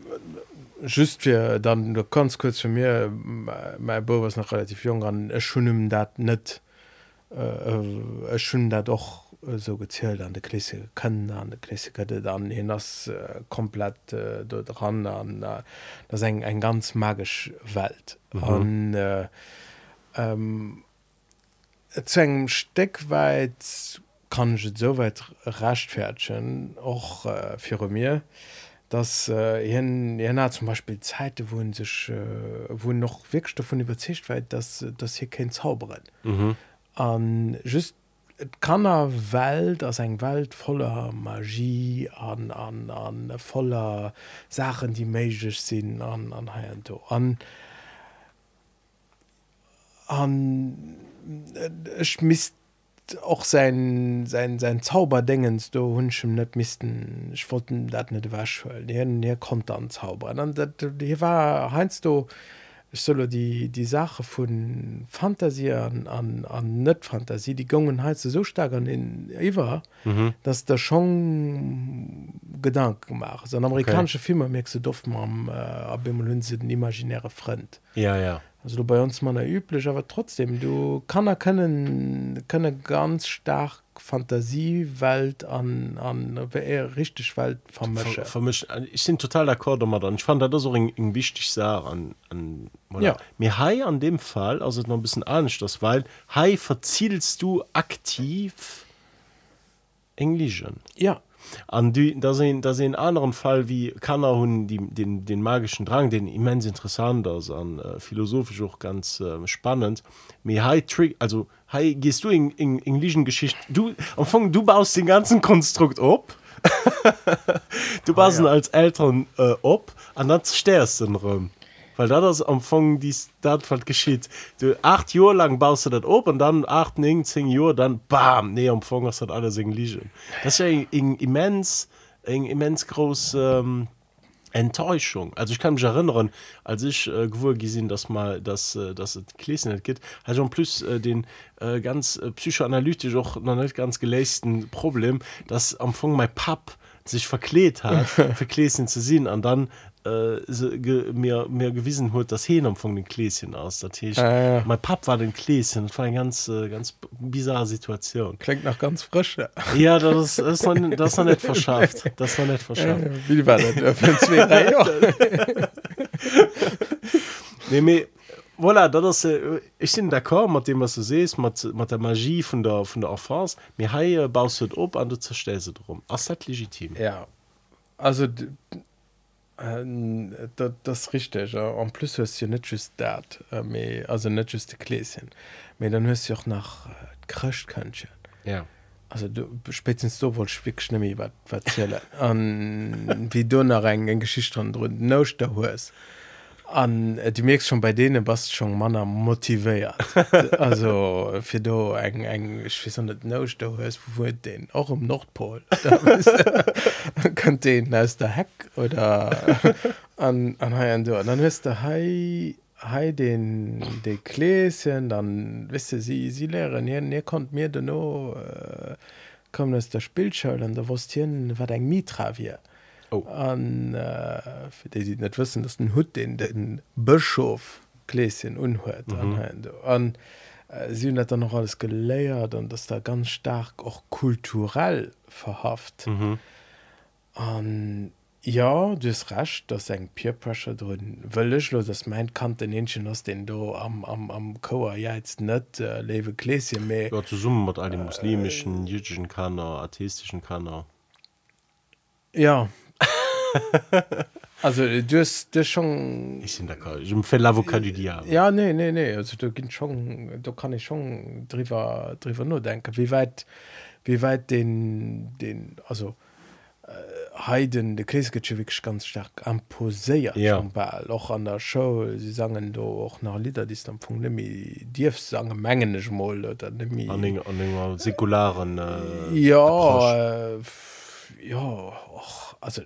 just wir dann ganz kurz für mir mein Bo was noch relativ jung an schon dat net äh, äh, schon da doch äh, so gezählt an der Klasse können an der Klassiker dann hin das äh, komplett äh, dort dran an äh, das eng ein ganz magisch Welt mhm. und äh, ähm, zu engem Steck weit kann ich et soweit rachtfährtschen och äh, für mir dass äh, hin hat zum Beispiel Zeit wo sich äh, wo noch wirklich davon überzecht weit dass das hier kein Zauberin mhm. an just et kann er Welt as eng Welt voller Magie an an an voller Sachen die meigich sinn an an Hato an an ich mis auch sein sein sein Zauberdingens du hunschem net misisten ich wollten dat net wasch der der konnte an zaubern an dat hier war heinst du ich solle die die Sache von Fantasieren an, an net Fantasie die Gongenheit so stark an in Ewer mhm. dass der schon Gedanken macht an amerikanische okay. Filme merkst du doft am äh, ab den imaginäre Frend ja ja also du bei uns man üblich aber trotzdem du kann er können können ganz stark Fantasiewelt an an eher richtig Welt vermischen. Vermischt ich sind total d'accord dann ich fand das eng wichtig sa an an oder Ja. mir hai an dem Fall also noch ein bisschen ernst das weil hai verzielst du aktiv englischen. Ja an die da sehen da sehen anderen Fall wie kann er hun die den den magischen Drang den immens interessant ist an äh, philosophisch auch ganz äh, spannend. Mir high trick also hi gehst du in, in englischen Geschichte du am Anfang du baust den ganzen Konstrukt op du baust ja. ihn als Eltern äh, op an dann sterst den Raum weil da das am Anfang dies dat wat geschieht. Du acht Jahre lang baust du dat op und dann acht ning zehn Jahre dann bam nee am Anfang hast dat alles liegen das ist ja eng immens eng immens groß ähm, Enttäuschung. Also ich kann mich erinnern als ich äh, gewur gesehen dass mal dass äh, das Kläsen nicht geht hat schon plus äh, den äh, ganz äh, psychoanalytisch auch noch nicht ganz geleisten Problem dass am Anfang mein Pap sich verklebt hat für Kläschen zu sehen. Und dann äh, so, ge, mir mir gewissen hat das Hähn von den Kläschen aus der Tisch. Äh. mein Pap war den Kläschen das war eine ganz äh, ganz bizarre Situation. Klingt nach ganz frisch ja. ja das ist, das ist noch, das noch nicht verschafft. Das ist noch nicht verschafft. Wie war das? Ja, nee, me, voilà, dat ist, äh, ich sind d'accord mat dem was du sest mat mat der Magie von der von der Erfahrung mir ha äh, baust du op an du zerstellst drum. As legitim? Ja. Also Ähm, dat, das richtig ja. an plus hue net just dat äh, also net juste Kkleesien méi dann hues joch nach äh, krcht kënchen ja. Also du spezens do wohl schwickschnemi wat verzelle an wie dunner eng en Geschicht an run no der hoes an äh, du merkst schon bei denen was schon manner motiviert. Also fir du eng eng ich net hos wo den auch im nordpol. Könnt den aus der heck oder an an ha du an dann hörst der hei hei den de Kläschen dann wisse sie sie lehren hier ihr kommt mir den no äh, kommen aus der Spielschall an der wurst hin wat eng Mitra wie Oh. an äh, für die die net wissen dass den Hut den den Bischof Gläschen unhört mhm. an äh, sie hat dann noch alles geleiert und das da ganz stark auch kulturell verhaft mhm. an ja dus racht dats eng Peerpressure drin wëlech lo das mein Kant den Enchen ass den do am am am Koer jetzt net äh, lewe Kklesie méi ja, zu summen mat all den muslimischen jüdischen Kanner atheistischen Kanner ja also du hast du schon ich sind wo kann du diable. Ja nee nee nee. Also du ging schon da kann ich schon drüber drüber nur denken. Wie weit wie weit den den also Heiden de Kriesketschewik ganz stark amposéiert ja. och an der Show. Sie sangen do och nach Lider die am vu nimi Dief sang menggeneg moll oder nimi an säkularen äh, ja äh, ja och also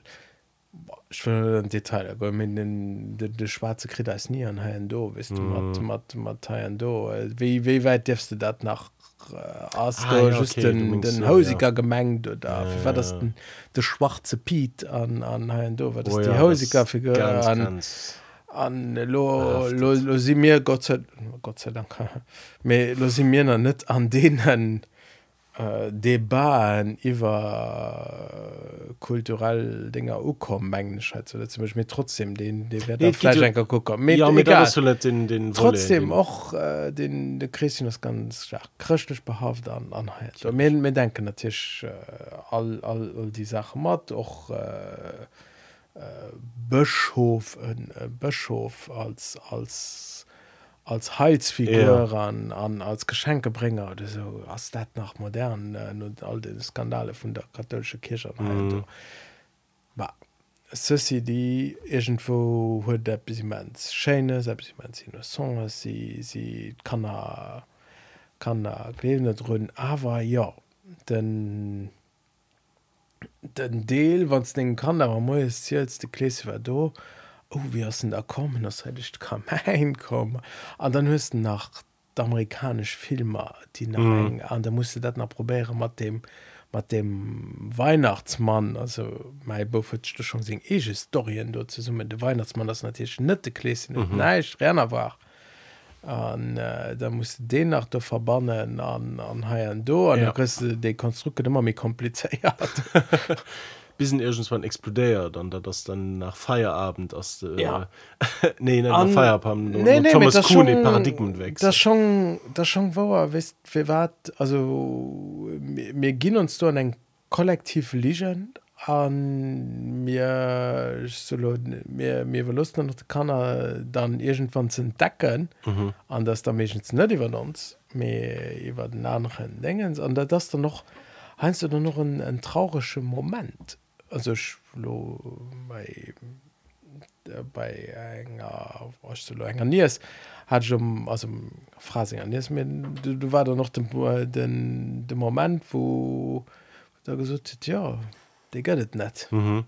ich will Detail go min den de, de schwarze Krit als nie an haien do wis du mat mat mat haien do wie wie weit dirfst du dat nach äh, as ah, ja, okay, den, den so, hausiger ja. gemengt oder ja, war das ja. den de schwarze Piet an an haien do war das oh, die ja, hausiger figur ganz, an ganz an lo, ja, lo, lo si mir Gott sei, Gott sei Dank me lo si mir net an denen äh, Debaen iwwer äh, kulturell Dinger ukom mengsch mir trotzdem den deläschenker gucker den den trotzdem och äh, den de Christin das ganz ja, christlich behaft an anheit mir mir denken der Tisch äh, all, all, all die Sache mat och äh, äh, bischof en äh, bischof als als als Heilsfigur ja. an, an als Geschenkebringer oder so as dat nach modern äh, und all den Skandale von der katholische Kirche Mhm. Ceci die irgendwo huet der Bisiments Scheine Song sie sie kann er kann er klenet runn aber ja den den Deel wanns den kann aber mo de Kklese war do oh wie ass da kommen das hätte ich kam einkommen an dann höchsten nach amerikasch Filmer die nach Mhm. mm. an der musste dat nach probieren mat dem mat dem Weihnachtsmann also mei bofirchte schon se ege Storien do ze summen de Weihnachtsmann das natürlich nette Kklesen mhm. neiich Renner war an äh, da muss den nach der verbannen an an ha do an Ja. der de Konstrukte immer mé kompliziert bis irgendwann explodeiert dann da das dann nach Feierabend aus äh, Ja. nee, nicht nach An- Feierabend Nee, nee, mit Thomas Kuhn den Paradigmen wechselt das schon das schon wo wisst wir wat also mir ginn uns do an eng kollektiv liegen an mir solo mir mir verlusten noch kann er dann irgendwann zu entdecken mhm. an das da mégens net iwwer uns. Mir iwwer den anderen dingens. An da das dann noch heinst du dann noch ein, ein traurische moment also ich, lo, bei, bei enger enger nies hat schon aus dem Phrasing an mir du, du war da noch den den dem moment wo da gesucht ja de gëtt net mhm.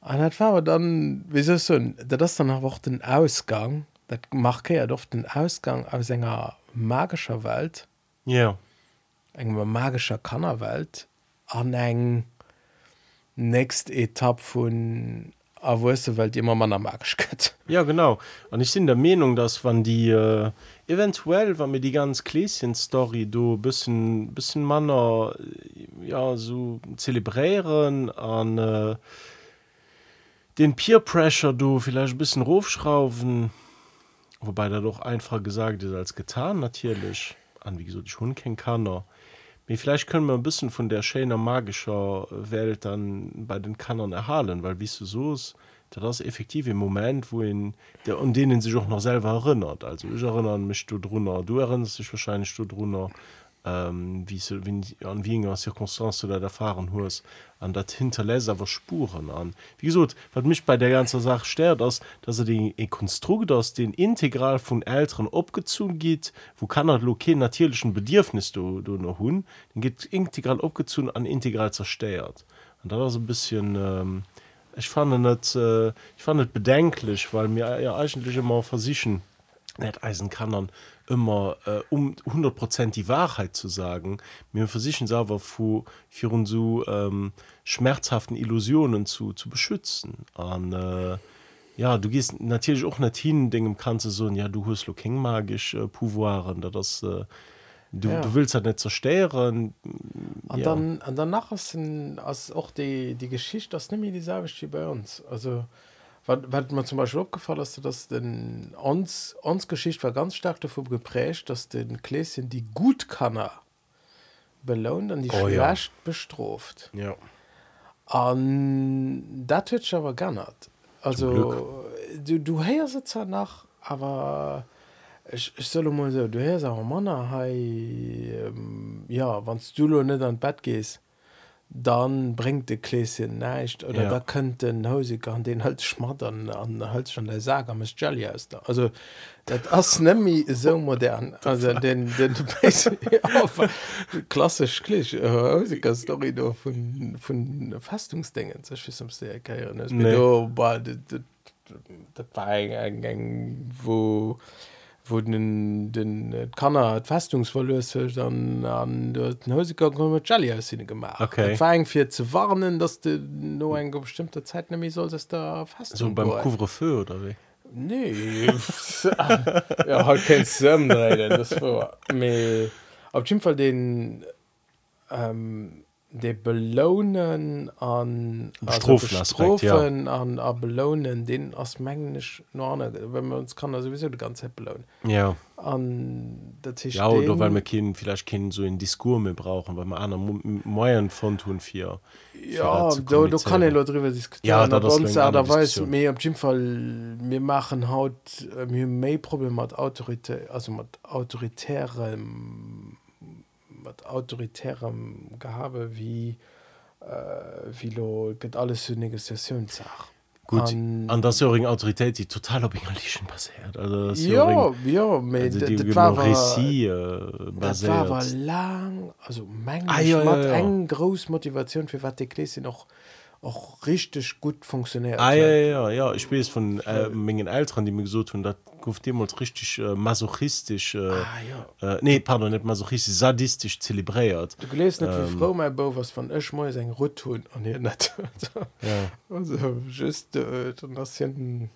an dat war dann wie so da das dann auch den ausgang dat marke ja doch den ausgang aus enger magischer welt ja yeah. enger magischer kannerwelt an eng näst Etapp vun a woste Welt immer man am magisch gëtt. Ja, genau. Und ich bin der Meinung, dass wenn die äh, eventuell, wenn wir die ganz Gläschen-Story do bisschen, bisschen Männer äh, ja, so zelebrieren an äh, den Peer Pressure do vielleicht ein bisschen raufschrauben, wobei da doch einfach gesagt ist als getan natürlich. An wie gesagt, ich schon kein Kanner. Vielleicht können wir ein bisschen von der schönen magischer Welt dann bei den Kannern erhalten, weil wie du so ist, das ist effektiv im Moment, wo in der, an denen sich auch noch selber erinnert. Also ich erinnere mich du drunter, du erinnerst dich wahrscheinlich du drunter, ähm, wie so, wie, an wie einer Circumstance du das erfahren hast. Und das hinterlässt aber Spuren an. Wie gesagt, was mich bei der ganzen Sache stört, ist, dass er den Konstrukt aus den integral von Eltern abgezogen geht, wo kann er lokal natürlichen Bedürfnis du, du noch haben, den geht integral abgezogen an integral zerstört. Und das ist ein bisschen, ähm, ich fand nicht, äh, ich fand nicht bedenklich, weil mir ja eigentlich immer versichern, net eisen kannern immer äh, um 100% die Wahrheit zu sagen mir versichern aber vor für uns so ähm, schmerzhaften Illusionen zu, zu beschützen an äh, ja du gehst natürlich auch nicht hin Dingen kannst du so ja du hast lo kein magisch äh, pouvoiren da das äh, du, Ja. du willst halt nicht zerstören Und ja. dann an danach ist ein, als auch die die Geschichte das nämlich dieselbe wie bei uns also was, was mir zum Beispiel aufgefallen ist dass den uns uns Geschichte war ganz stark davon geprägt dass den Gläschen die gut kannner belohnt und die Oh oh, ja. schlecht bestraft. Ja. An dat hue aber gernert also du du heier sitzer nach aber ich, ich soll mal so du her auch Mann hey, ähm, ja wanns du net an Bett gehst dann bringt de Kkleesien neicht oder ja. da könnt den Hausiger an den Hölz schmattern an Hölz an der Sag am Jelly aus da. Also dat ass nemmi so modern also den, den ja, klassisch Klech Hausiger Story do vun vun Fastungsdingen zechwissum se erkeieren. Nee. Dat war eng eng wo. So, wo den den äh, Kanner et Festungsverlöse dann an den Hosiker Jellysinne gemacht. Okay. War zu warnen dass du no eng bestimmte Zeit nämlich soll es da fest so beim Couvre-feu oder wie? Nee. Ja, halt kein Sömnreden das war Me, auf jeden Fall den ähm, de belohnen an Strophen an a belohnen den ass mengglisch no wenn man uns kann sowieso de ganze belohnen ja. An der Tisch ja, oder weil man kind vielleicht kind so in Diskurme brauchen weil man an Meiern von tun vier ja du, du kann darüber diskutieren ja, sonst, da weiß mir op jeden Fall mir machen haut mir méi problem hat autorität also mat autoritärem mat autoritärem gehabe wie äh, wie lo get alles so Negoziationssach Gut, An- an das eine Autorität, die total auf Englischen basiert. Also, ja ja lang also Ah, ja, ja, ja. eng groß Motivation für wat die Krise noch auch richtig gut funktioniert Ah, ja, ja, ja. Ich weiß von äh, meinen Eltern, die mir gesagt haben, das kauft damals richtig äh, masochistisch, äh, ah, ja. äh, nee, pardon, nicht masochistisch, sadistisch zelebriert. Du gelesen net Ähm. wie Frau mein Bo was von Ech mo eng Rot tun an hier net Ja. also just äh, dann das hinten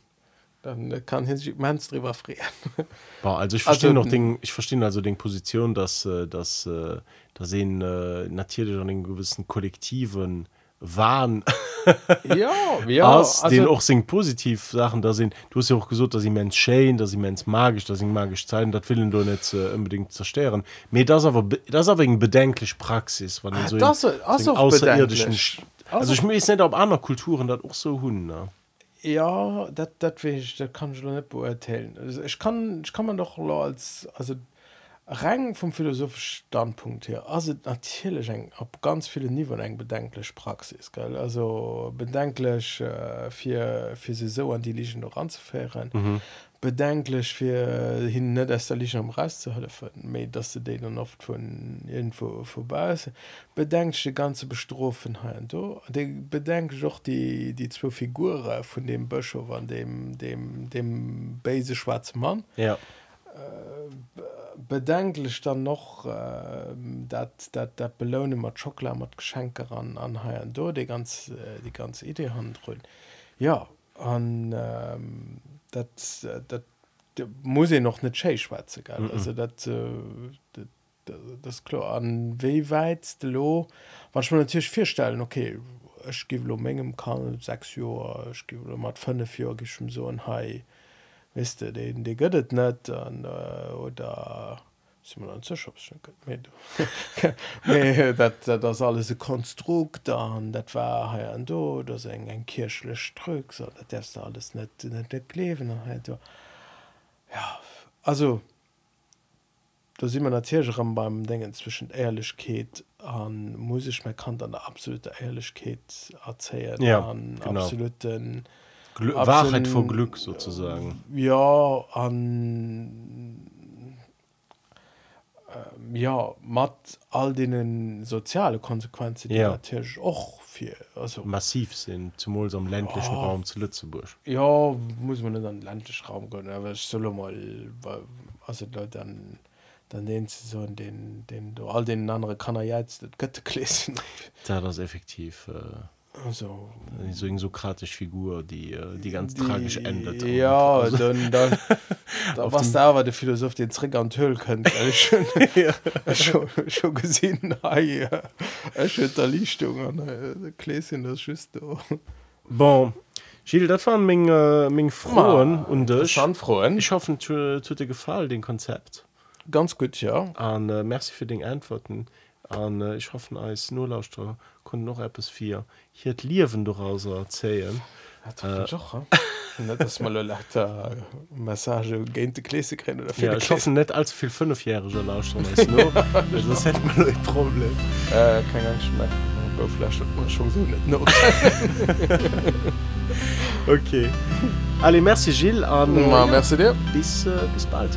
dann kann hin sich mans drüber frieren Boah, also ich verstehe Also, noch den, ich verstehe also den Position, dass, äh, dass, äh, da sehen äh, natürlich an den gewissen kollektiven Wahn ja ja, aus, also, den auch sind positiv Sachen da sind. Du hast ja auch gesagt, dass sie Mensch schön, dass sie Mensch magisch, dass sie magisch zeigen, das will du nicht äh, unbedingt zerstören. Mir das aber be- das ist aber eine bedenkliche Praxis, wenn Ah, so das- in, das so außerirdischen. bedenklich. Also ich weiß nicht, ob andere Kulturen das auch so haben. Ne? ja ich dat kann ich noch net beurteilen also ich kann ich kann man doch als also rein vom philosophischen Standpunkt her also natürlich eng ab ganz viele Niveen eng bedenklich Praxis gell? also bedenklich äh, für für sie so an die Ligen noch ranzufahren mhm. bedenklich für hin net der Li am Rest zu helfen dass du den dann oft von irgendwo vorbei ist bedenkt die ganze Bestrofenheit du. Bedenkt doch die die zwei Figuren von dem Bischof an dem dem dem base schwarze Mann. Ja. äh, bedenklich dann noch äh, dat dat der belohne mat Schokla mat geschenke an an ha do die ganz die ganze idee handrun ja an ähm, dat dat muss ich noch net scheischwze ge mm -mm. also dat äh, das klo an we weit de lo was man natürlich vierstellen okay gi lo menggem kann sechs Joer gi mat fünf Jo geschm so ein hai wisste den de göttet net an äh, oder dat dat das alles se konstrukt an dat war ha an do dat eng eng kirschlech trück so dat der alles net net net klewen ja also da si man natürlichm beim Dingen zwischen Ehrlichkeit an musisch me kann an der absolute Ehrlichkeit erzählen ja, an absoluten Gl Wahrheit vor Glück sozusagen. Ja, an äh, ja, mat all denen soziale Konsequenzen Ja. natürlich auch viel also Massiv sind, zum Beispiel am ländlichen Oh. Raum zu Lützeburg. ja muss man nicht an den ländlichen Raum gehen aber ich soll mal also die Leute dann dann den sie so den den du all den anderen kann er jetzt das Götte lesen Da das effektiv äh, also so eine sokratische Figur, die äh, die ganz tragisch endet. ja Also, dann dann da Auf was dem- da war der Philosoph den Trick an Töll könnt schon, schon, schon gesehen hey, ja. der Lichtung an Kläschen das schüste bon, Gilles, das waren meine, meine Frauen und ich. frohen Ich hoffe, tu- tut dir gefallen, den Konzept. ganz gut ja Und äh, merci für den Antworten. Und äh, ich hoffe, als Nurlauschter konnte noch etwas für hier das Leben daraus erzählen. net dass mal leichter Massage géint de Kläse Ja, ich hoffe nicht allzu viel Fünfjährige als nur. hätte man ein Problem. äh, Boflasche schon so net no Okay. Allez, merci Gilles. Und, äh, Ma ja, Merc dir bis, äh, bis bald.